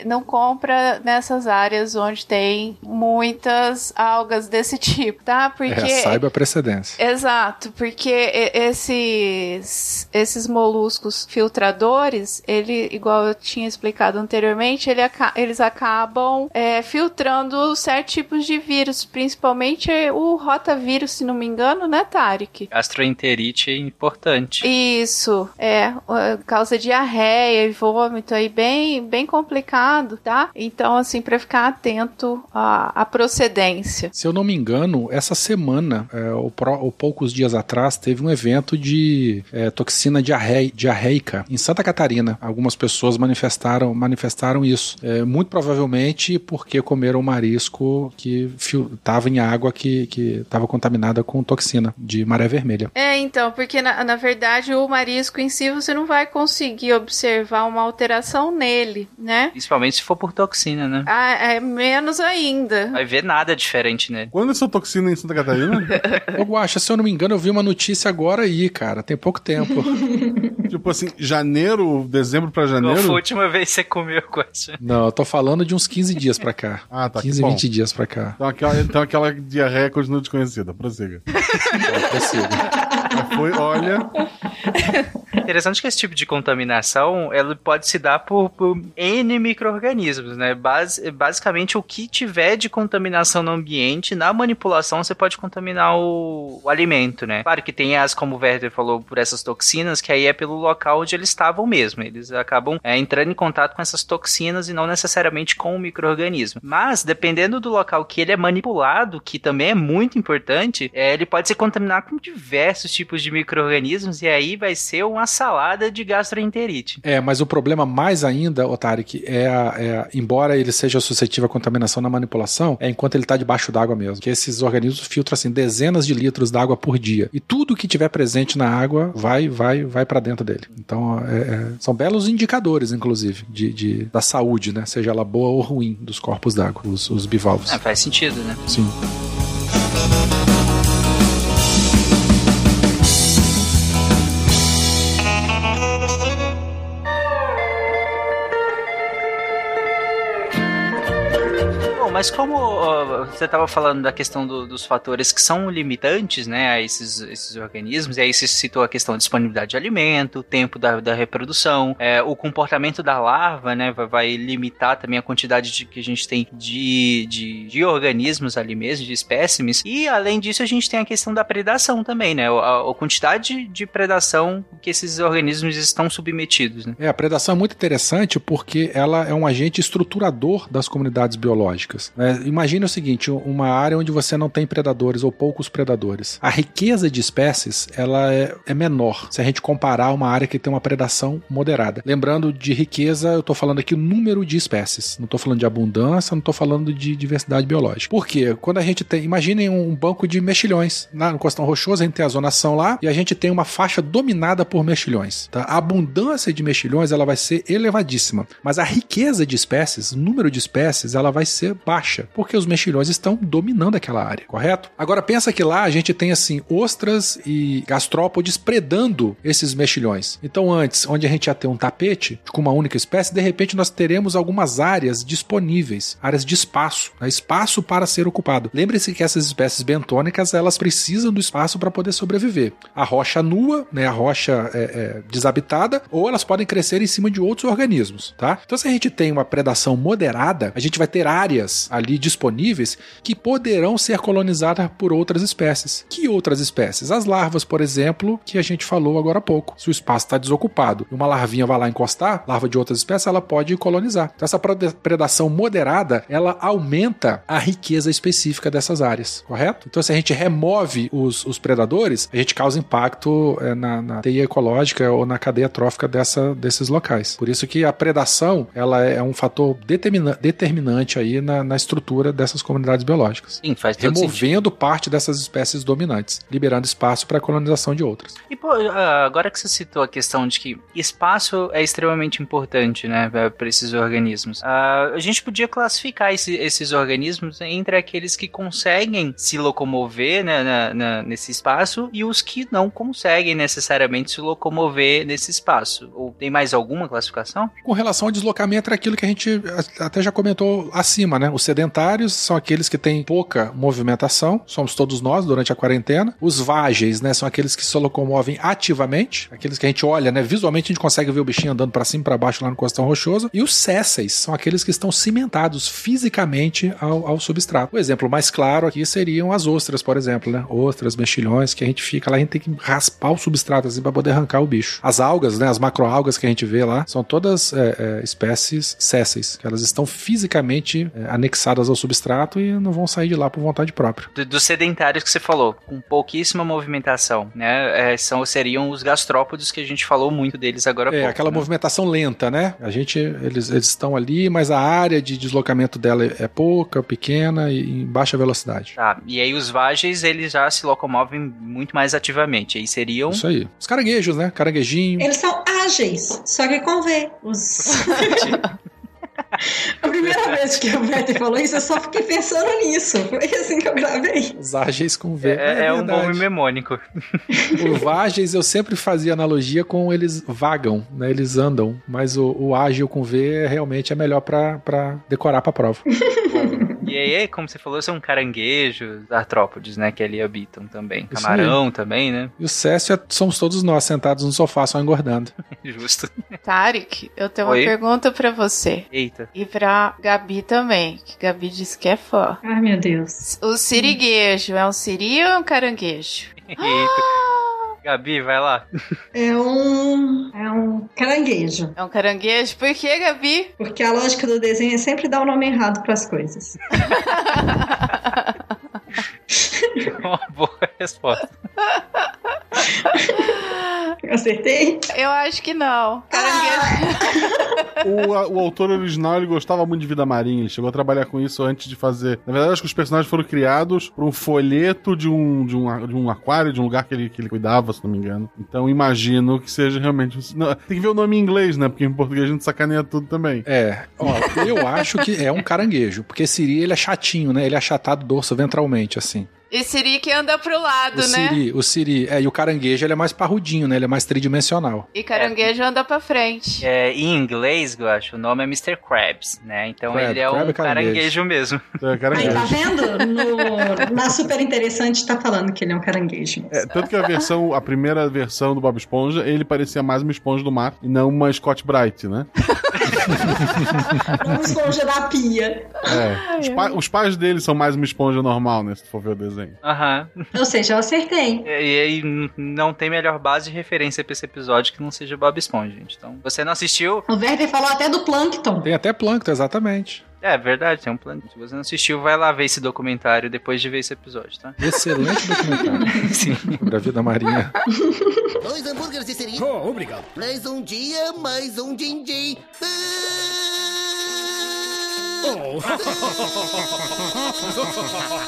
e não compra nessas áreas onde tem muitas algas desse tipo, tá? Porque É, saiba a precedência. Exato, porque esses, esses moluscos filtradores, ele, igual eu tinha explicado anteriormente, ele eles acabam é, filtrando certos tipos de vírus, principalmente o rotavírus, se não me engano, né, Tarek? Gastroenterite é importante. Isso, é, uh, causa diarreia e vômito aí bem, bem complicado, tá? Então, assim, pra ficar atento à, à procedência. Se eu não me engano, essa semana, é, ou, pró- ou poucos dias atrás, teve um evento de é, toxina diarrei- diarreica em Santa Catarina. Algumas pessoas manifestaram, manifestaram isso. É, muito provavelmente porque comeram marisco que estava em água que estava contaminada com toxina de maré vermelha. É, então, porque na, na verdade o marisco em si você não vai conseguir observar uma alteração nele, né? Principalmente se for por toxina, né? Ah, é menos ainda. Vai ver nada diferente nele. Quando essa toxina em Santa Catarina? Ô, Guaxa, se eu não me engano, eu vi uma notícia agora aí, cara. Tem pouco tempo. tipo assim, janeiro, dezembro pra Qual janeiro? foi a última vez que você comeu coisa? Não, eu tô falando de uns 15 dias pra cá. Ah, tá. 15, que bom. 20 dias pra cá. Então aquela, então aquela diarreia continua desconhecida. Prossiga. Mas Foi, olha. Interessante que esse tipo de contaminação ela pode se dar por, por N micro-organismos, né? Basi- basicamente, o que tiver de contaminação no ambiente, na manipulação, você pode contaminar o, o alimento, né? Claro que tem as, como o Werther falou, por essas toxinas, que aí é pelo local onde eles estavam mesmo. Eles acabam é, entrando em contato com essas toxinas e não necessariamente com o micro-organismo. Mas, dependendo do local que ele é manipulado, que também é muito importante, é, ele pode se contaminar com diversos tipos de micro-organismos e aí vai ser uma uma salada de gastroenterite. É, mas o problema mais ainda, Otarik, é, a- é a- embora ele seja suscetível à contaminação na manipulação, é enquanto ele está debaixo d'água mesmo. Que esses organismos filtram assim dezenas de litros d'água por dia. E tudo que tiver presente na água vai vai vai para dentro dele. Então, é- é- são belos indicadores, inclusive, de, de- da saúde, né? Seja ela boa ou ruim dos corpos d'água, os, os bivalves. É, faz sentido, né? Sim. Mas como você estava falando da questão do- dos fatores que são limitantes, né, a esses, esses organismos, e aí você citou a questão da disponibilidade de alimento, o tempo da, da reprodução, é, o comportamento da larva, né, vai, vai limitar também a quantidade de, que a gente tem de, de, de organismos ali mesmo, de espécimes, e além disso a gente tem a questão da predação também, né, a, a quantidade de predação que esses organismos estão submetidos, né. É, a predação é muito interessante porque ela é um agente estruturador das comunidades biológicas. Né? Imagine o seguinte, uma área onde você não tem predadores ou poucos predadores. A riqueza de espécies, ela é, é menor se a gente comparar uma área que tem uma predação moderada. Lembrando de riqueza, eu estou falando aqui o número de espécies. Não estou falando de abundância, não estou falando de diversidade biológica. Por quê? Quando a gente tem... Imaginem um banco de mexilhões. Lá no Costão Rochoso, a gente tem a zonação lá e a gente tem uma faixa dominada por mexilhões. Tá? A abundância de mexilhões ela vai ser elevadíssima, mas a riqueza de espécies, o número de espécies, ela vai ser baixa, porque os mexilhões estão dominando aquela área, correto? Agora pensa que lá a gente tem assim ostras e gastrópodes predando esses mexilhões. Então antes, onde a gente ia ter um tapete com uma única espécie, de repente nós teremos algumas áreas disponíveis, áreas de espaço, né? espaço para ser ocupado. Lembre-se que essas espécies bentônicas elas precisam do espaço para poder sobreviver. A rocha nua, né, a rocha é, é, desabitada, ou elas podem crescer em cima de outros organismos, tá? Então se a gente tem uma predação moderada, a gente vai ter áreas ali disponíveis que poderão ser colonizadas por outras espécies. Que outras espécies? As larvas, por exemplo, que a gente falou agora há pouco. Se o espaço está desocupado e uma larvinha vai lá encostar, larva de outras espécies, ela pode colonizar. Então, essa predação moderada, ela aumenta a riqueza específica dessas áreas, correto? Então, se a gente remove os, os predadores, a gente causa impacto é, na, na teia ecológica ou na cadeia trófica dessa, desses locais. Por isso que a predação, ela é um fator determina- determinante aí na, na estrutura dessas comunidades biológicas. Sim, faz todo Removendo parte dessas espécies dominantes, liberando espaço para a colonização de outras. E, pô, ah, agora que você citou a questão de que espaço é extremamente importante, né, para esses organismos, ah, a gente podia classificar esse- esses organismos entre aqueles que conseguem se locomover né, na- na- nesse espaço e os que não conseguem necessariamente se locomover nesse espaço. Ou tem mais alguma classificação? Com relação ao deslocamento, é aquilo que a gente até já comentou acima, né? Os sedentários são aqueles que têm pouca movimentação, somos todos nós durante a quarentena. Os vágeis, né, são aqueles que se locomovem ativamente, aqueles que a gente olha, né, visualmente a gente consegue ver o bichinho andando para cima e para baixo lá no costão rochoso. E os césseis são aqueles que estão cimentados fisicamente ao, ao substrato. O exemplo mais claro aqui seriam as ostras, por exemplo, né? Ostras, mexilhões, que a gente fica lá, a gente tem que raspar o substrato assim para poder arrancar o bicho. As algas, né, as macroalgas que a gente vê lá, são todas é, é, espécies césseis, que elas estão fisicamente é, anexadas ao substrato e não vão sair de lá por vontade própria. Do- dos sedentários que você falou, com pouquíssima movimentação, né? é, são, seriam os gastrópodes que a gente falou muito deles agora há É, pouco. aquela né? movimentação lenta, né? A gente, eles, eles estão ali, mas a área de deslocamento dela é pouca, pequena e em baixa velocidade. Tá, e aí os vagens, eles já se locomovem muito mais ativamente. Aí seriam... Isso aí. Os caranguejos, né? Caranguejinho. Eles são ágeis, só que com V. Os... A primeira vez que o Peter falou isso, eu só fiquei pensando nisso. Foi assim que eu gravei. Os ágeis com V. É, é um verdade. bom mnemônico. O Vagens eu sempre fazia analogia com eles vagam, né? Eles andam, mas o, o ágil com V realmente é melhor pra pra decorar pra prova. E aí, como você falou, são caranguejos, artrópodes, né? Que ali habitam também. Isso Camarão também, né? E o Cécio é- somos todos nós sentados no sofá só engordando. Justo. Tarek, eu tenho Oi? uma pergunta pra você. Eita. E pra Gabi também, que Gabi disse que é fã. Ai, meu Deus. O siriguejo é um siri ou é um caranguejo? Eita. Gabi, vai lá. É um. É um caranguejo. É um caranguejo? Por que, Gabi? Porque a lógica do desenho é sempre dar o nome errado pras coisas. Uma boa resposta. Acertei? Eu acho que não. Caranguejo. O, a- o autor original ele gostava muito de vida marinha, ele chegou a trabalhar com isso antes de fazer. Na verdade, acho que os personagens foram criados por um folheto de um, de um, de um aquário, de um lugar que ele, que ele cuidava, se não me engano. Então imagino que seja realmente. Não, tem que ver o nome em inglês, né? Porque em português a gente sacaneia tudo também. É, ó, eu acho que é um caranguejo, porque Siri ele é chatinho, né? Ele é achatado dorso ventralmente, assim. E Siri que anda pro lado, O né? Siri, o Siri, é, e o caranguejo ele é mais parrudinho, né? Ele é mais tridimensional. E caranguejo anda pra frente. É, em inglês, eu acho, o nome é Mr. Krabs, né? Então Crab, ele é crab um é caranguejo. caranguejo mesmo. É, Aí, caranguejo. tá vendo? No- na Super Interessante tá falando que ele é um caranguejo. É, tanto que a versão, a primeira versão do Bob Esponja, ele parecia mais uma esponja do mar e não uma Scott Bright, né? Uma esponja da pia. É. Os, pa- os pais dele são mais uma esponja normal, né? Se tu for ver o desenho. Aham. Ou seja, eu acertei. E e aí não tem melhor base de referência pra esse episódio que não seja Bob Esponja, gente. Então, você não assistiu? O Werther falou até do plâncton. Tem até plâncton, exatamente. É verdade, tem um plano. Se você não assistiu, vai lá ver esse documentário depois de ver esse episódio, tá? Excelente documentário Sim. sobre a vida marinha. Dois hambúrgueres de siri. Oh, obrigado. Mais um dia, mais um din-din.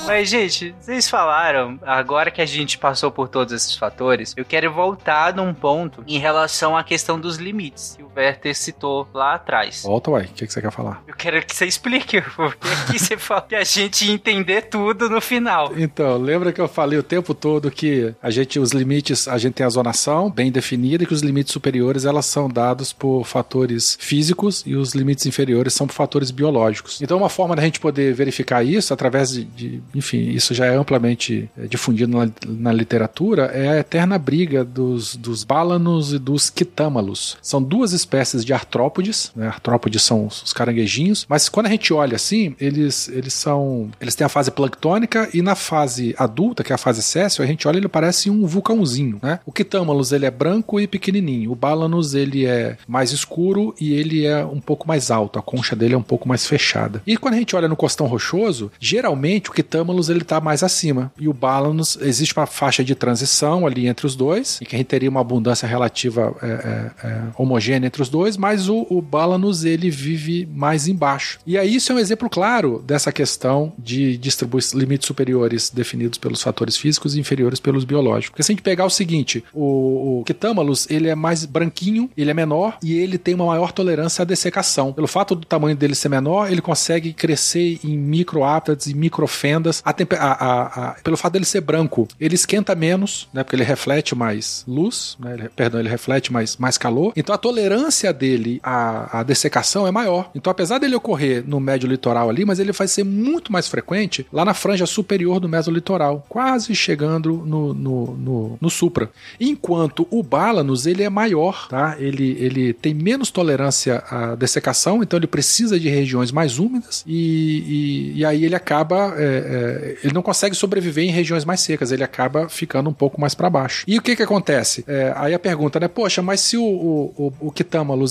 Mas, gente, vocês falaram, agora que a gente passou por todos esses fatores, eu quero voltar num ponto em relação à questão dos limites que o Werther citou lá atrás. Volta, uai, o que, que você quer falar? Eu quero que você explique, porque aqui você fala que a gente ia entender tudo no final. Então, lembra que eu falei o tempo todo que a gente, os limites, a gente tem a zonação bem definida e que os limites superiores elas são dados por fatores físicos e os limites inferiores são por fatores biológicos. Então, uma forma da gente poder verificar isso através de, de- enfim, isso já é amplamente eh, difundido na, na literatura, é a eterna briga dos, dos bálanos e dos quitâmalos. São duas espécies de artrópodes, né? Artrópodes são os os caranguejinhos, mas quando a gente olha assim, eles, eles são, eles têm a fase planctônica e na fase adulta, que é a fase céssio, a gente olha ele parece um vulcãozinho, né? O quitâmalos ele é branco e pequenininho, o bálanos ele é mais escuro e ele é um pouco mais alto, a concha dele é um pouco mais fechada. E quando a gente olha no costão rochoso, geralmente o quitâmalos ele tá mais acima e o bálanos existe uma faixa de transição ali entre os dois, e que a gente teria uma abundância relativa é, é, é, homogênea entre os dois, mas o, o bálanos ele vive mais embaixo. E aí isso é um exemplo claro dessa questão de distribuir limites superiores definidos pelos fatores físicos e inferiores pelos biológicos. Porque se a gente pegar o seguinte, o, o quitâmalos ele é mais branquinho, ele é menor e ele tem uma maior tolerância à dessecação. Pelo fato do tamanho dele ser menor, ele consegue crescer em microáptates e microfendas. A a- a- pelo fato dele ser branco, ele esquenta menos, né? Porque ele reflete mais luz, né? ele- perdão, ele reflete mais, mais calor. Então a tolerância dele à, à dessecação é maior. Então, apesar dele ocorrer no médio litoral ali, mas ele vai ser muito mais frequente lá na franja superior do mesolitoral, quase chegando no, no, no, no supra. Enquanto o bálanos, ele é maior, tá? Ele, ele tem menos tolerância à dessecação, então ele precisa de regiões mais úmidas e, e, e aí ele acaba, é, é, ele não consegue sobreviver em regiões mais secas, ele acaba ficando um pouco mais para baixo. E o que que acontece? É, aí a pergunta, né? Poxa, mas se o, o, o, o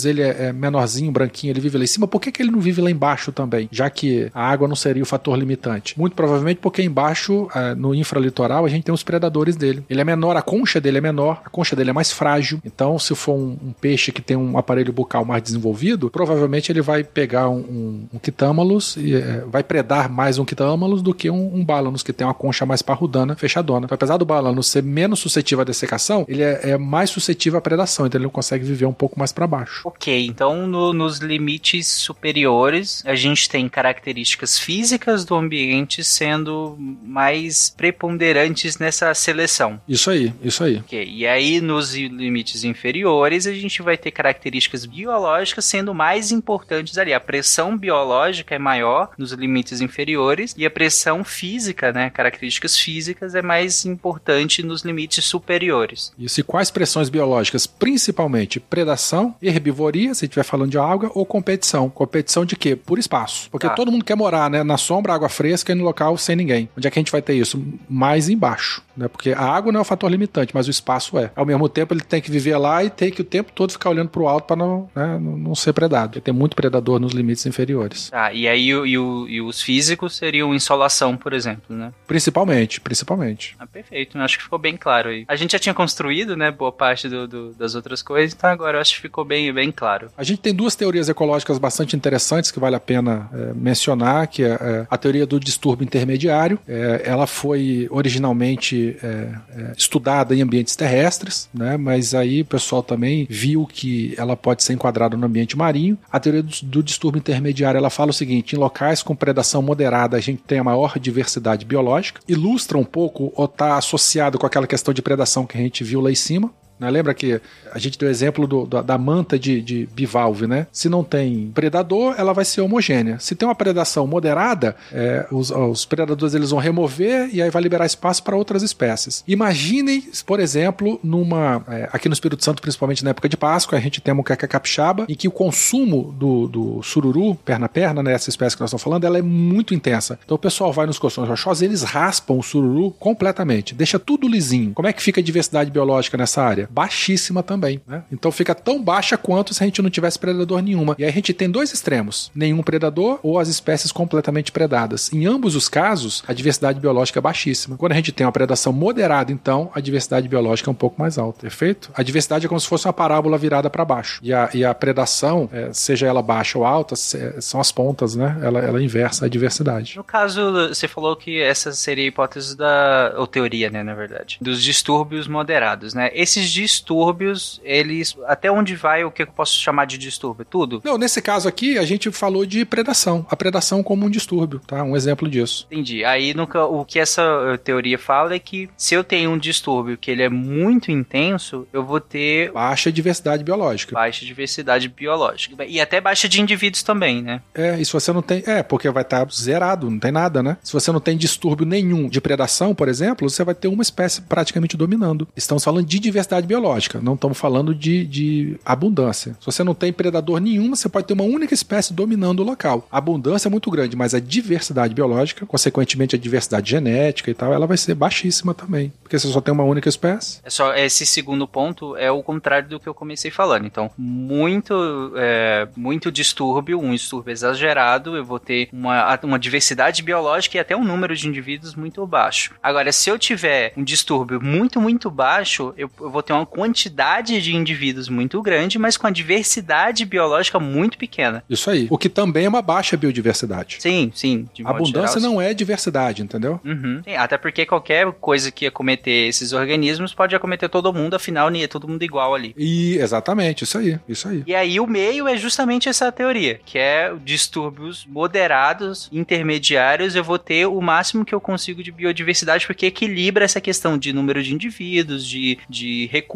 ele é, é menorzinho, branquinho, ele vive lá em cima, por que, que ele não vive lá embaixo também? Já que a água não seria o fator limitante. Muito provavelmente porque embaixo, ah, no infralitoral, a gente tem os predadores dele. Ele é menor, a concha dele é menor, a concha dele é mais frágil. Então, se for um, um peixe que tem um aparelho bucal mais desenvolvido, provavelmente ele vai pegar um, um, um quitâmalos eh, vai predar mais um quitâmalos do que um, um bálanos, que tem uma concha mais parrudana, fechadona. Então, apesar do bálanos ser menos suscetível à dessecação, ele é, é mais suscetível à predação, então ele não consegue viver um pouco mais para baixo. Ok, então no- nos limites superiores a gente tem características físicas do ambiente sendo mais preponderantes nessa seleção. Isso aí, isso aí. Ok, e aí nos limites inferiores a gente vai ter características biológicas sendo mais importantes ali. A pressão biológica é maior nos limites inferiores e a pressão física, né, características físicas é mais importante nos limites superiores. Isso, e quais pressões biológicas? Principalmente predação, herbivoria, se estiver falando de alga, ou competição. Competição de quê? Por espaço. Porque Tá. todo mundo quer morar, né? Na sombra, água fresca e no local sem ninguém. Onde é que a gente vai ter isso? Mais embaixo, né? Porque a água não é o fator limitante, mas o espaço é. Ao mesmo tempo, ele tem que viver lá e tem que o tempo todo ficar olhando pro alto para não, né, não não ser predado. Porque tem muito predador nos limites inferiores. Ah, e aí e, o- e os físicos seriam insolação, por exemplo, né? Principalmente, principalmente. Ah, perfeito. Eu acho que ficou bem claro aí. A gente já tinha construído, né, boa parte do- do- das outras coisas, então agora eu acho que ficou bem, bem claro. A gente tem duas teorias ecológicas bastante interessantes que vale a pena é, mencionar, que é, é, a teoria do distúrbio intermediário. É, ela foi originalmente é, é, estudada em ambientes terrestres, né? Mas aí o pessoal também viu que ela pode ser enquadrada no ambiente marinho. A teoria do, do distúrbio intermediário ela fala o seguinte: em locais com predação moderada a gente tem a maior diversidade biológica. Ilustra um pouco ou está associado com aquela questão de predação que a gente viu lá em cima. Né? Lembra que a gente deu o exemplo do- da, da manta de, de bivalve, né? Se não tem predador, ela vai ser homogênea. Se tem uma predação moderada, é, os, os predadores eles vão remover e aí vai liberar espaço para outras espécies. Imaginem, por exemplo, numa é, aqui no Espírito Santo, principalmente na época de Páscoa, a gente tem a muqueca capixaba, em que o consumo do, do sururu, perna perna, né, essa espécie que nós estamos falando, ela é muito intensa. Então o pessoal vai nos colchões rochosos, eles raspam o sururu completamente, deixa tudo lisinho. Como é que fica a diversidade biológica nessa área? Baixíssima também, né? Então fica tão baixa quanto se a gente não tivesse predador nenhuma. E aí a gente tem dois extremos: nenhum predador ou as espécies completamente predadas. Em ambos os casos, a diversidade biológica é baixíssima. Quando a gente tem uma predação moderada, então, a diversidade biológica é um pouco mais alta, perfeito? A diversidade é como se fosse uma parábola virada para baixo. E a, e a predação, é, seja ela baixa ou alta, se- são as pontas, né? Ela, ela inversa a diversidade. No caso, você falou que essa seria a hipótese da. ou teoria, né, na verdade. Dos distúrbios moderados, né? Esses distúrbios, eles. Até onde vai o que eu posso chamar de distúrbio? Tudo? Não, nesse caso aqui, a gente falou de predação. A predação como um distúrbio, tá? Um exemplo disso. Entendi. Aí no ca- o que essa eh, teoria fala é que se eu tenho um distúrbio que ele é muito intenso, eu vou ter Baixa diversidade biológica. baixa diversidade biológica. E até baixa de indivíduos também, né? É, e se você não tem. É, porque vai estar zerado, não tem nada, né? Se você não tem distúrbio nenhum de predação, por exemplo, você vai ter uma espécie praticamente dominando. Estamos falando de diversidade biológica, não estamos falando de, de abundância. Se você não tem predador nenhum, você pode ter uma única espécie dominando o local. A abundância é muito grande, mas a diversidade biológica, consequentemente a diversidade genética e tal, ela vai ser baixíssima também. Porque você só tem uma única espécie. É só esse segundo ponto é o contrário do que eu comecei falando. Então, muito é, muito distúrbio, um distúrbio exagerado, eu vou ter uma, uma diversidade biológica e até um número de indivíduos muito baixo. Agora, se eu tiver um distúrbio muito, muito baixo, eu, eu vou ter uma quantidade de indivíduos muito grande, mas com a diversidade biológica muito pequena. Isso aí. O que também é uma baixa biodiversidade. Sim, sim. Abundância geral, não é diversidade, entendeu? Uhum. Sim, até porque qualquer coisa que acometer esses organismos pode acometer todo mundo, afinal, nem é todo mundo igual ali. E exatamente, isso aí, isso aí. E aí o meio é justamente essa teoria, que é distúrbios moderados, intermediários, eu vou ter o máximo que eu consigo de biodiversidade, porque equilibra essa questão de número de indivíduos, de, de recursos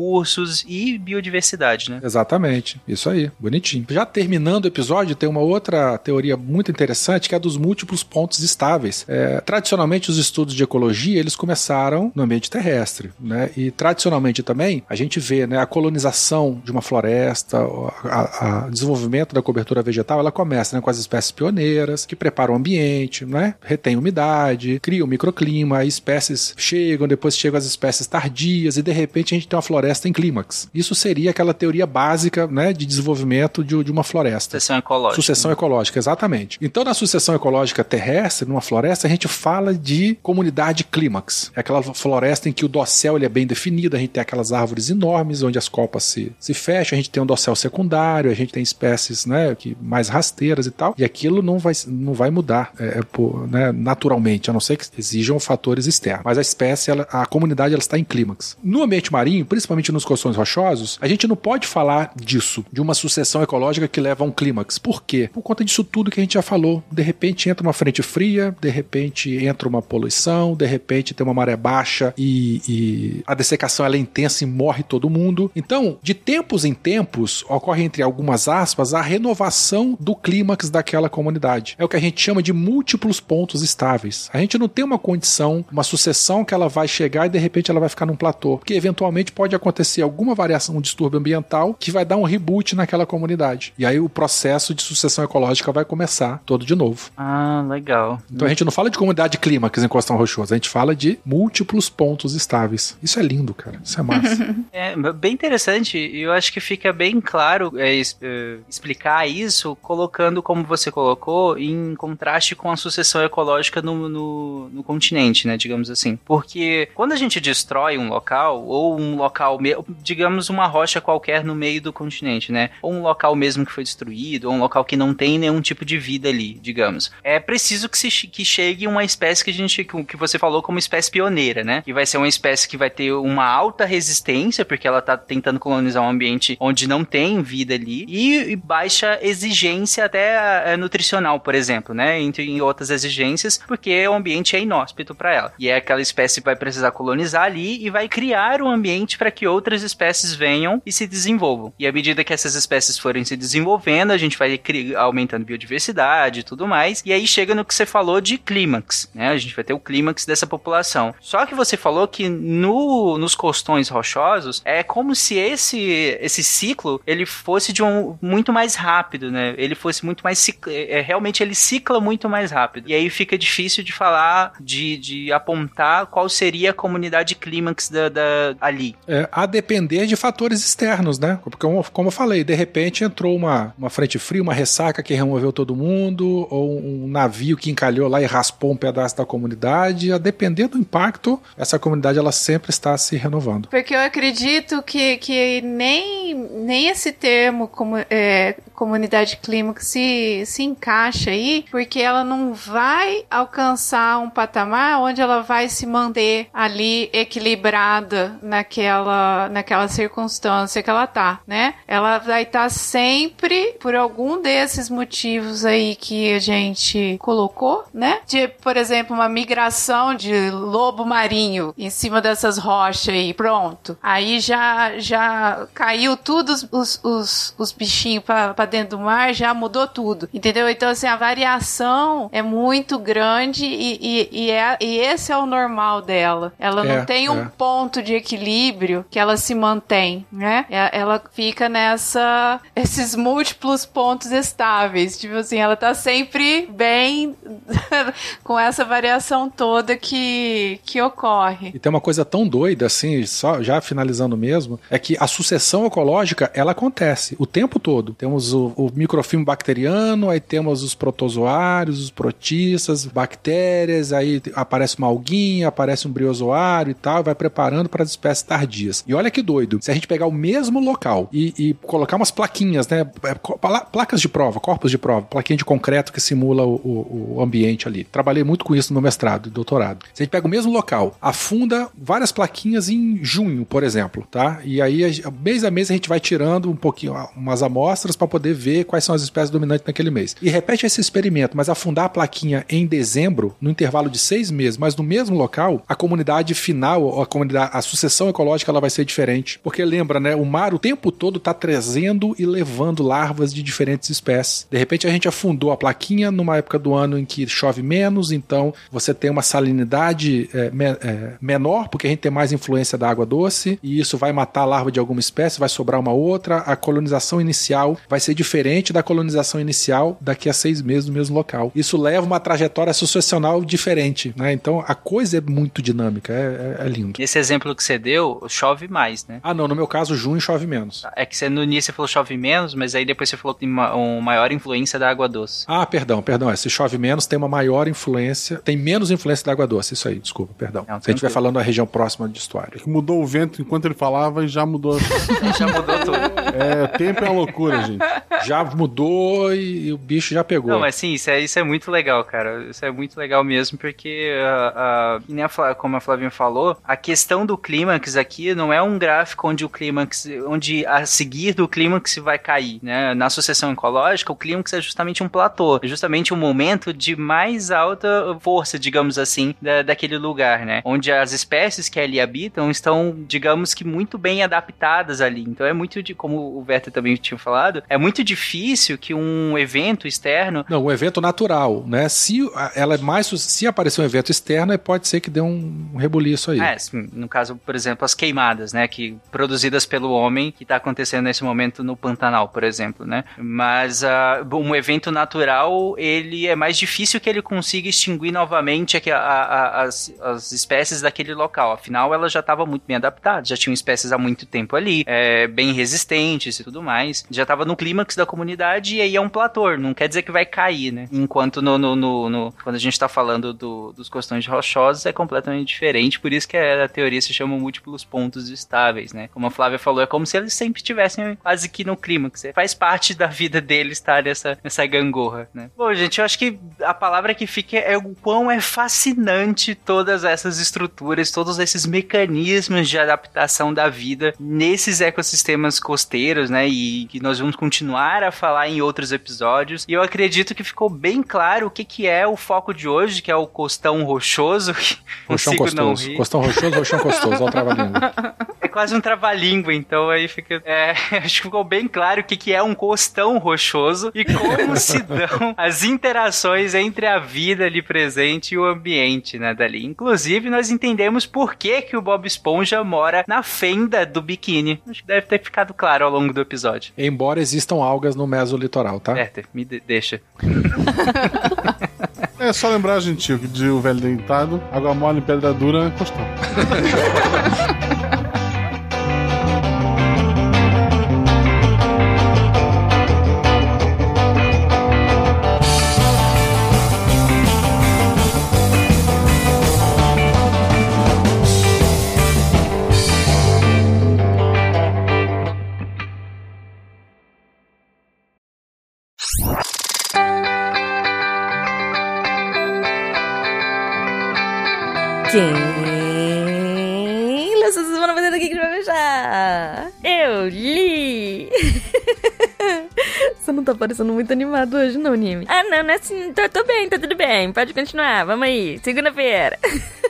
e biodiversidade, né? Exatamente, isso aí, bonitinho. Já terminando o episódio, tem uma outra teoria muito interessante que é a dos múltiplos pontos estáveis. É, tradicionalmente, os estudos de ecologia eles começaram no ambiente terrestre, né? E tradicionalmente também a gente vê, né, a colonização de uma floresta, a desenvolvimento da cobertura vegetal, ela começa né, com as espécies pioneiras que preparam o ambiente, né? Retém umidade, criam microclima, aí espécies chegam, depois chegam as espécies tardias e de repente a gente tem uma floresta em clímax. Isso seria aquela teoria básica, né, de desenvolvimento de, de uma floresta. Sucessão ecológica. Sucessão ecológica, exatamente. Então, na sucessão ecológica terrestre, numa floresta, a gente fala de comunidade clímax. É aquela floresta em que o dossel ele é bem definido, a gente tem aquelas árvores enormes onde as copas se, se fecham, a gente tem um dossel secundário, a gente tem espécies né, que, mais rasteiras e tal, e aquilo não vai, não vai mudar é, é, por, né, naturalmente, a não ser que exijam fatores externos. Mas a espécie, ela- a comunidade, ela está em clímax. No ambiente marinho, principalmente nos colchões rochosos, a gente não pode falar disso, de uma sucessão ecológica que leva a um clímax. Por quê? Por conta disso tudo que a gente já falou. De repente entra uma frente fria, de repente entra uma poluição, de repente tem uma maré baixa e, e a dessecação é intensa e morre todo mundo. Então, de tempos em tempos, ocorre entre algumas aspas a renovação do clímax daquela comunidade. É o que a gente chama de múltiplos pontos estáveis. A gente não tem uma condição, uma sucessão que ela vai chegar e de repente ela vai ficar num platô, porque eventualmente pode pode acontecer alguma variação, um distúrbio ambiental que vai dar um reboot naquela comunidade. E aí o processo de sucessão ecológica vai começar todo de novo. Ah, legal. Então a gente não fala de comunidade clímax em Costão Rochoso, a gente fala de múltiplos pontos estáveis. Isso é lindo, cara. Isso é massa. É bem interessante e eu acho que fica bem claro é, é, explicar isso colocando, como você colocou, em contraste com a sucessão ecológica no, no, no continente, né, digamos assim. Porque quando a gente destrói um local, ou um local, me- digamos uma rocha qualquer no meio do continente, né, ou um local mesmo que foi destruído, ou um local que não tem nenhum tipo de vida ali, digamos, é preciso que, se, que chegue uma espécie que a gente, que você falou como espécie pioneira, né, que vai ser uma espécie que vai ter uma alta resistência, porque ela tá tentando colonizar um ambiente onde não tem vida ali, e, e baixa exigência até eh, nutricional, por exemplo, né? Entre outras exigências, porque o ambiente é inóspito para ela. E é aquela espécie que vai precisar colonizar ali e vai criar um ambiente para que outras espécies venham e se desenvolvam. E à medida que essas espécies forem se desenvolvendo, a gente vai aumentando biodiversidade e tudo mais. E aí chega no que você falou de clímax, né? A gente vai ter o clímax dessa população. Só que você falou que no, nos costões rochosos é como se esse esse ciclo ele fosse de um muito mais rápido, né? Ele fosse muito mais é, é, realmente ele cicla muito mais rápido. E aí fica difícil de falar, de, de apontar qual seria a comunidade clímax da, da- ali. É, a depender de fatores externos, né? Porque, como, eu falei, de repente entrou uma, uma frente fria, uma ressaca que removeu todo mundo, ou um navio que encalhou lá e raspou um pedaço da comunidade. A depender do impacto, essa comunidade ela sempre está se renovando. Porque eu acredito que, que nem, nem esse termo como, é, comunidade clímax se, se encaixa aí, porque ela não vai alcançar um patamar onde ela vai se manter ali equilibrada naquela, naquela circunstância que ela tá, né? Ela vai estar sempre, por algum desses motivos aí que a gente colocou, né? De, por exemplo, uma migração de lobo marinho em cima dessas rochas aí, pronto. Aí já, já caiu tudo os, os, os, os bichinhos pra dentro do mar, já mudou tudo, entendeu? Então, assim, a variação é muito grande e, e, e, é, e esse é o normal dela. Ela É, não tem um é. ponto de equilíbrio que ela se mantém, né? Ela fica nessa esses múltiplos pontos estáveis. Tipo assim, ela tá sempre bem com essa variação toda que, que ocorre. E tem uma coisa tão doida assim, só já finalizando mesmo, é que a sucessão ecológica ela acontece o tempo todo. Temos o, o microfilme bacteriano, aí temos os protozoários, os protistas, bactérias, aí aparece uma alguinha, aparece um briozoário e tal, vai preparando para as espécies tardias. E olha que doido, se a gente pegar o mesmo local e, e colocar umas plaquinhas, né, é, placas de prova, corpos de prova, plaquinha de concreto que simula o, o- o ambiente ali. Trabalhei muito com isso no meu mestrado e doutorado. Se a gente pega o mesmo local, afunda várias plaquinhas em junho, por exemplo, tá? E aí, mês a mês, a gente vai tirando um pouquinho, umas amostras para poder ver quais são as espécies dominantes naquele mês. E repete esse experimento, mas afundar a plaquinha em dezembro, no intervalo de seis meses, mas no mesmo local, a comunidade final, a comunidade, a sucessão ecológica, ela vai ser diferente. Porque lembra, né? O mar o tempo todo tá trazendo e levando larvas de diferentes espécies. De repente, a gente afundou a plaquinha numa época do ano em que chove menos, então você tem uma salinidade é, me- é, menor, porque a gente tem mais influência da água doce, e isso vai matar a larva de alguma espécie, vai sobrar uma outra. A colonização inicial vai ser diferente da colonização inicial daqui a seis meses no mesmo local. Isso leva uma trajetória sucessional diferente, né? Então a coisa é muito dinâmica, é, é- é lindo. Nesse exemplo que você deu, chove mais, né? Ah, não, no meu caso, junho chove menos. É que você, no início você falou chove menos, mas aí depois você falou que tem uma, uma maior influência da água doce. Ah, perdão, perdão. É, se chove menos, tem uma maior influência, tem menos influência da água doce. Isso aí, desculpa, perdão. Não, se a gente estiver tranquilo. falando da região próxima de estuário. Que mudou o vento enquanto ele falava e já mudou. Já mudou tudo. É, o tempo é uma loucura, gente. Já mudou e, e o bicho já pegou. Não, mas sim, isso é, isso é muito legal, cara. Isso é muito legal mesmo, porque, a Flá- como a Flavinha falou, a questão do clímax aqui não é um gráfico onde o clímax, onde a seguir do clímax vai cair, né? Na sucessão ecológica, o clímax é justamente um platô, é justamente um momento de mais alta força, digamos assim, da, daquele lugar, né? Onde as espécies que ali habitam estão, digamos que, muito bem adaptadas ali. Então, Então é muito de, como o Werther também tinha falado, é muito difícil que um evento externo. Não, um evento natural, né? Se ela é mais. Se aparecer um evento externo, pode ser que dê um rebuliço aí. É, sim, no caso, por exemplo, as queimadas, né, que produzidas pelo homem, que está acontecendo nesse momento no Pantanal, por exemplo, né? Mas ah, um evento natural, ele é mais difícil que ele consiga extinguir novamente a- a- a- as, as espécies daquele local. Afinal, ela já estava muito bem adaptada, já tinham espécies há muito tempo ali, é, bem resistentes e tudo mais. Já estava no clímax da comunidade e aí é um platô, não quer dizer que vai cair, né? Enquanto no, no- no- no- quando a gente está falando do- dos costões rochosos é completamente diferente, por isso que a, teoria se chama múltiplos pontos estáveis, né? Como a Flávia falou, é como se eles sempre estivessem quase que no clímax. É, Faz parte da vida deles estar nessa, nessa gangorra, né? Bom, gente, eu acho que a palavra que fica é o quão é fascinante todas essas estruturas, todos esses mecanismos de adaptação da vida nesses ecossistemas costeiros, né? E que nós vamos continuar a falar em outros episódios. E eu acredito que ficou bem claro o que, que é o foco de hoje, que é o costão rochoso. Rochão rir. Costão rochoso, rochão gostoso. Olha o trava-língua. É quase um trava-língua, então aí fica. é, acho que ficou bem claro o que, que é um costão rochoso e como se dão as interações entre a vida ali presente e o ambiente, né, dali. Inclusive, nós entendemos por que, que o Bob Esponja mora na fenda do biquíni. Acho que deve ter ficado claro ao longo do episódio. Embora existam algas no mesolitoral, tá? Werther, me de- deixa. É só lembrar, gentil, que de o velho deitado, água mole em pedra dura, costão. Quem lê essa semana fazendo aqui que vai fechar? Eu li! Você não tá parecendo muito animado hoje, não, Nimi. Ah, não, não é assim. Tô, tô bem, tá tudo bem. Pode continuar, vamos aí. Segunda-feira.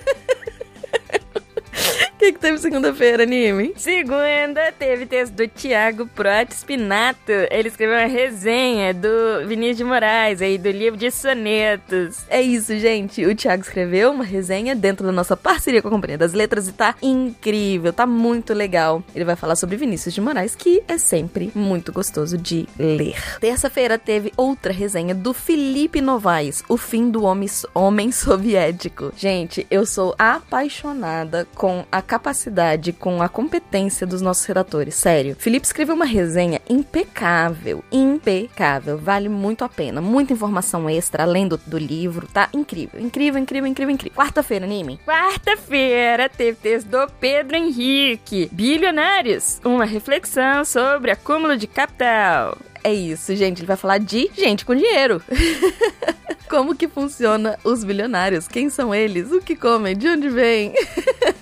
O que, que teve segunda-feira, Nimi? Segunda teve texto do Thiago Prot Spinato. Ele escreveu uma resenha do Vinícius de Moraes, aí do livro de sonetos. É isso, gente. O Thiago escreveu uma resenha dentro da nossa parceria com a Companhia das Letras e tá incrível, tá muito legal. Ele vai falar sobre Vinícius de Moraes, que é sempre muito gostoso de ler. Terça-feira teve outra resenha do Felipe Novaes, O Fim do Homem, homem Soviético. Gente, eu sou apaixonada com a capacidade, com a competência dos nossos redatores. Sério. Felipe escreveu uma resenha impecável, impecável. Vale muito a pena. Muita informação extra além do, do livro. Tá incrível, incrível, incrível, incrível, incrível. Quarta-feira, anime. Quarta-feira teve texto do Pedro Henrique. Bilionários. Uma reflexão sobre acúmulo de capital. É isso, gente. Ele vai falar de gente com dinheiro. Como que funciona os bilionários? Quem são eles? O que comem? De onde vêm?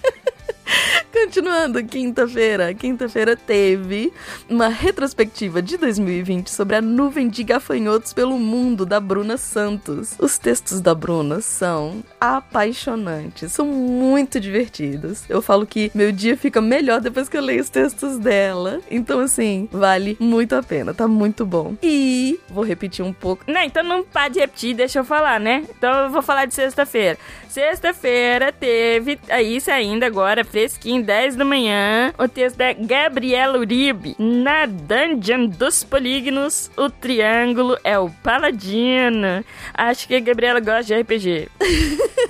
Continuando, quinta-feira. Quinta-feira teve uma retrospectiva de 2020 sobre a nuvem de gafanhotos pelo mundo da Bruna Santos. Os textos da Bruna são apaixonantes, são muito divertidos. Eu falo que meu dia fica melhor depois que eu leio os textos dela. Então, assim, vale muito a pena, tá muito bom. E vou repetir um pouco. Não, então não pode repetir, deixa eu falar, né? Então eu vou falar de sexta-feira. Sexta-feira teve aí ainda agora, fresquinho, 10 da manhã, o texto da Gabriela Uribe. Na Dungeon dos Polígonos, o triângulo é o paladino. Acho que a Gabriela gosta de RPG.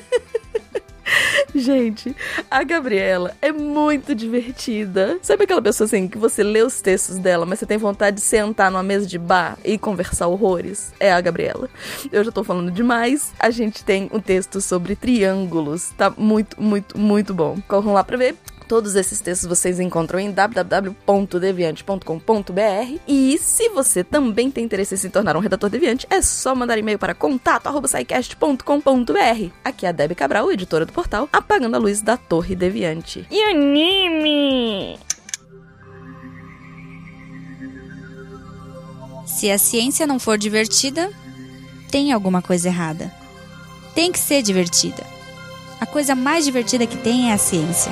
Gente, a Gabriela é muito divertida. Sabe aquela pessoa assim que você lê os textos dela, mas você tem vontade de sentar numa mesa de bar e conversar horrores? É a Gabriela. Eu já tô falando demais. A gente tem um texto sobre triângulos. Tá muito, muito, muito bom. Corram lá pra ver. Todos esses textos vocês encontram em www.deviante.com.br. E se você também tem interesse em se tornar um redator deviante, é só mandar e-mail para contato@saicast.com.br. Aqui é a Debbie Cabral, editora do portal, apagando a luz da Torre Deviante. E anime! Se a ciência não for divertida, tem alguma coisa errada. Tem que ser divertida. A coisa mais divertida que tem é a ciência.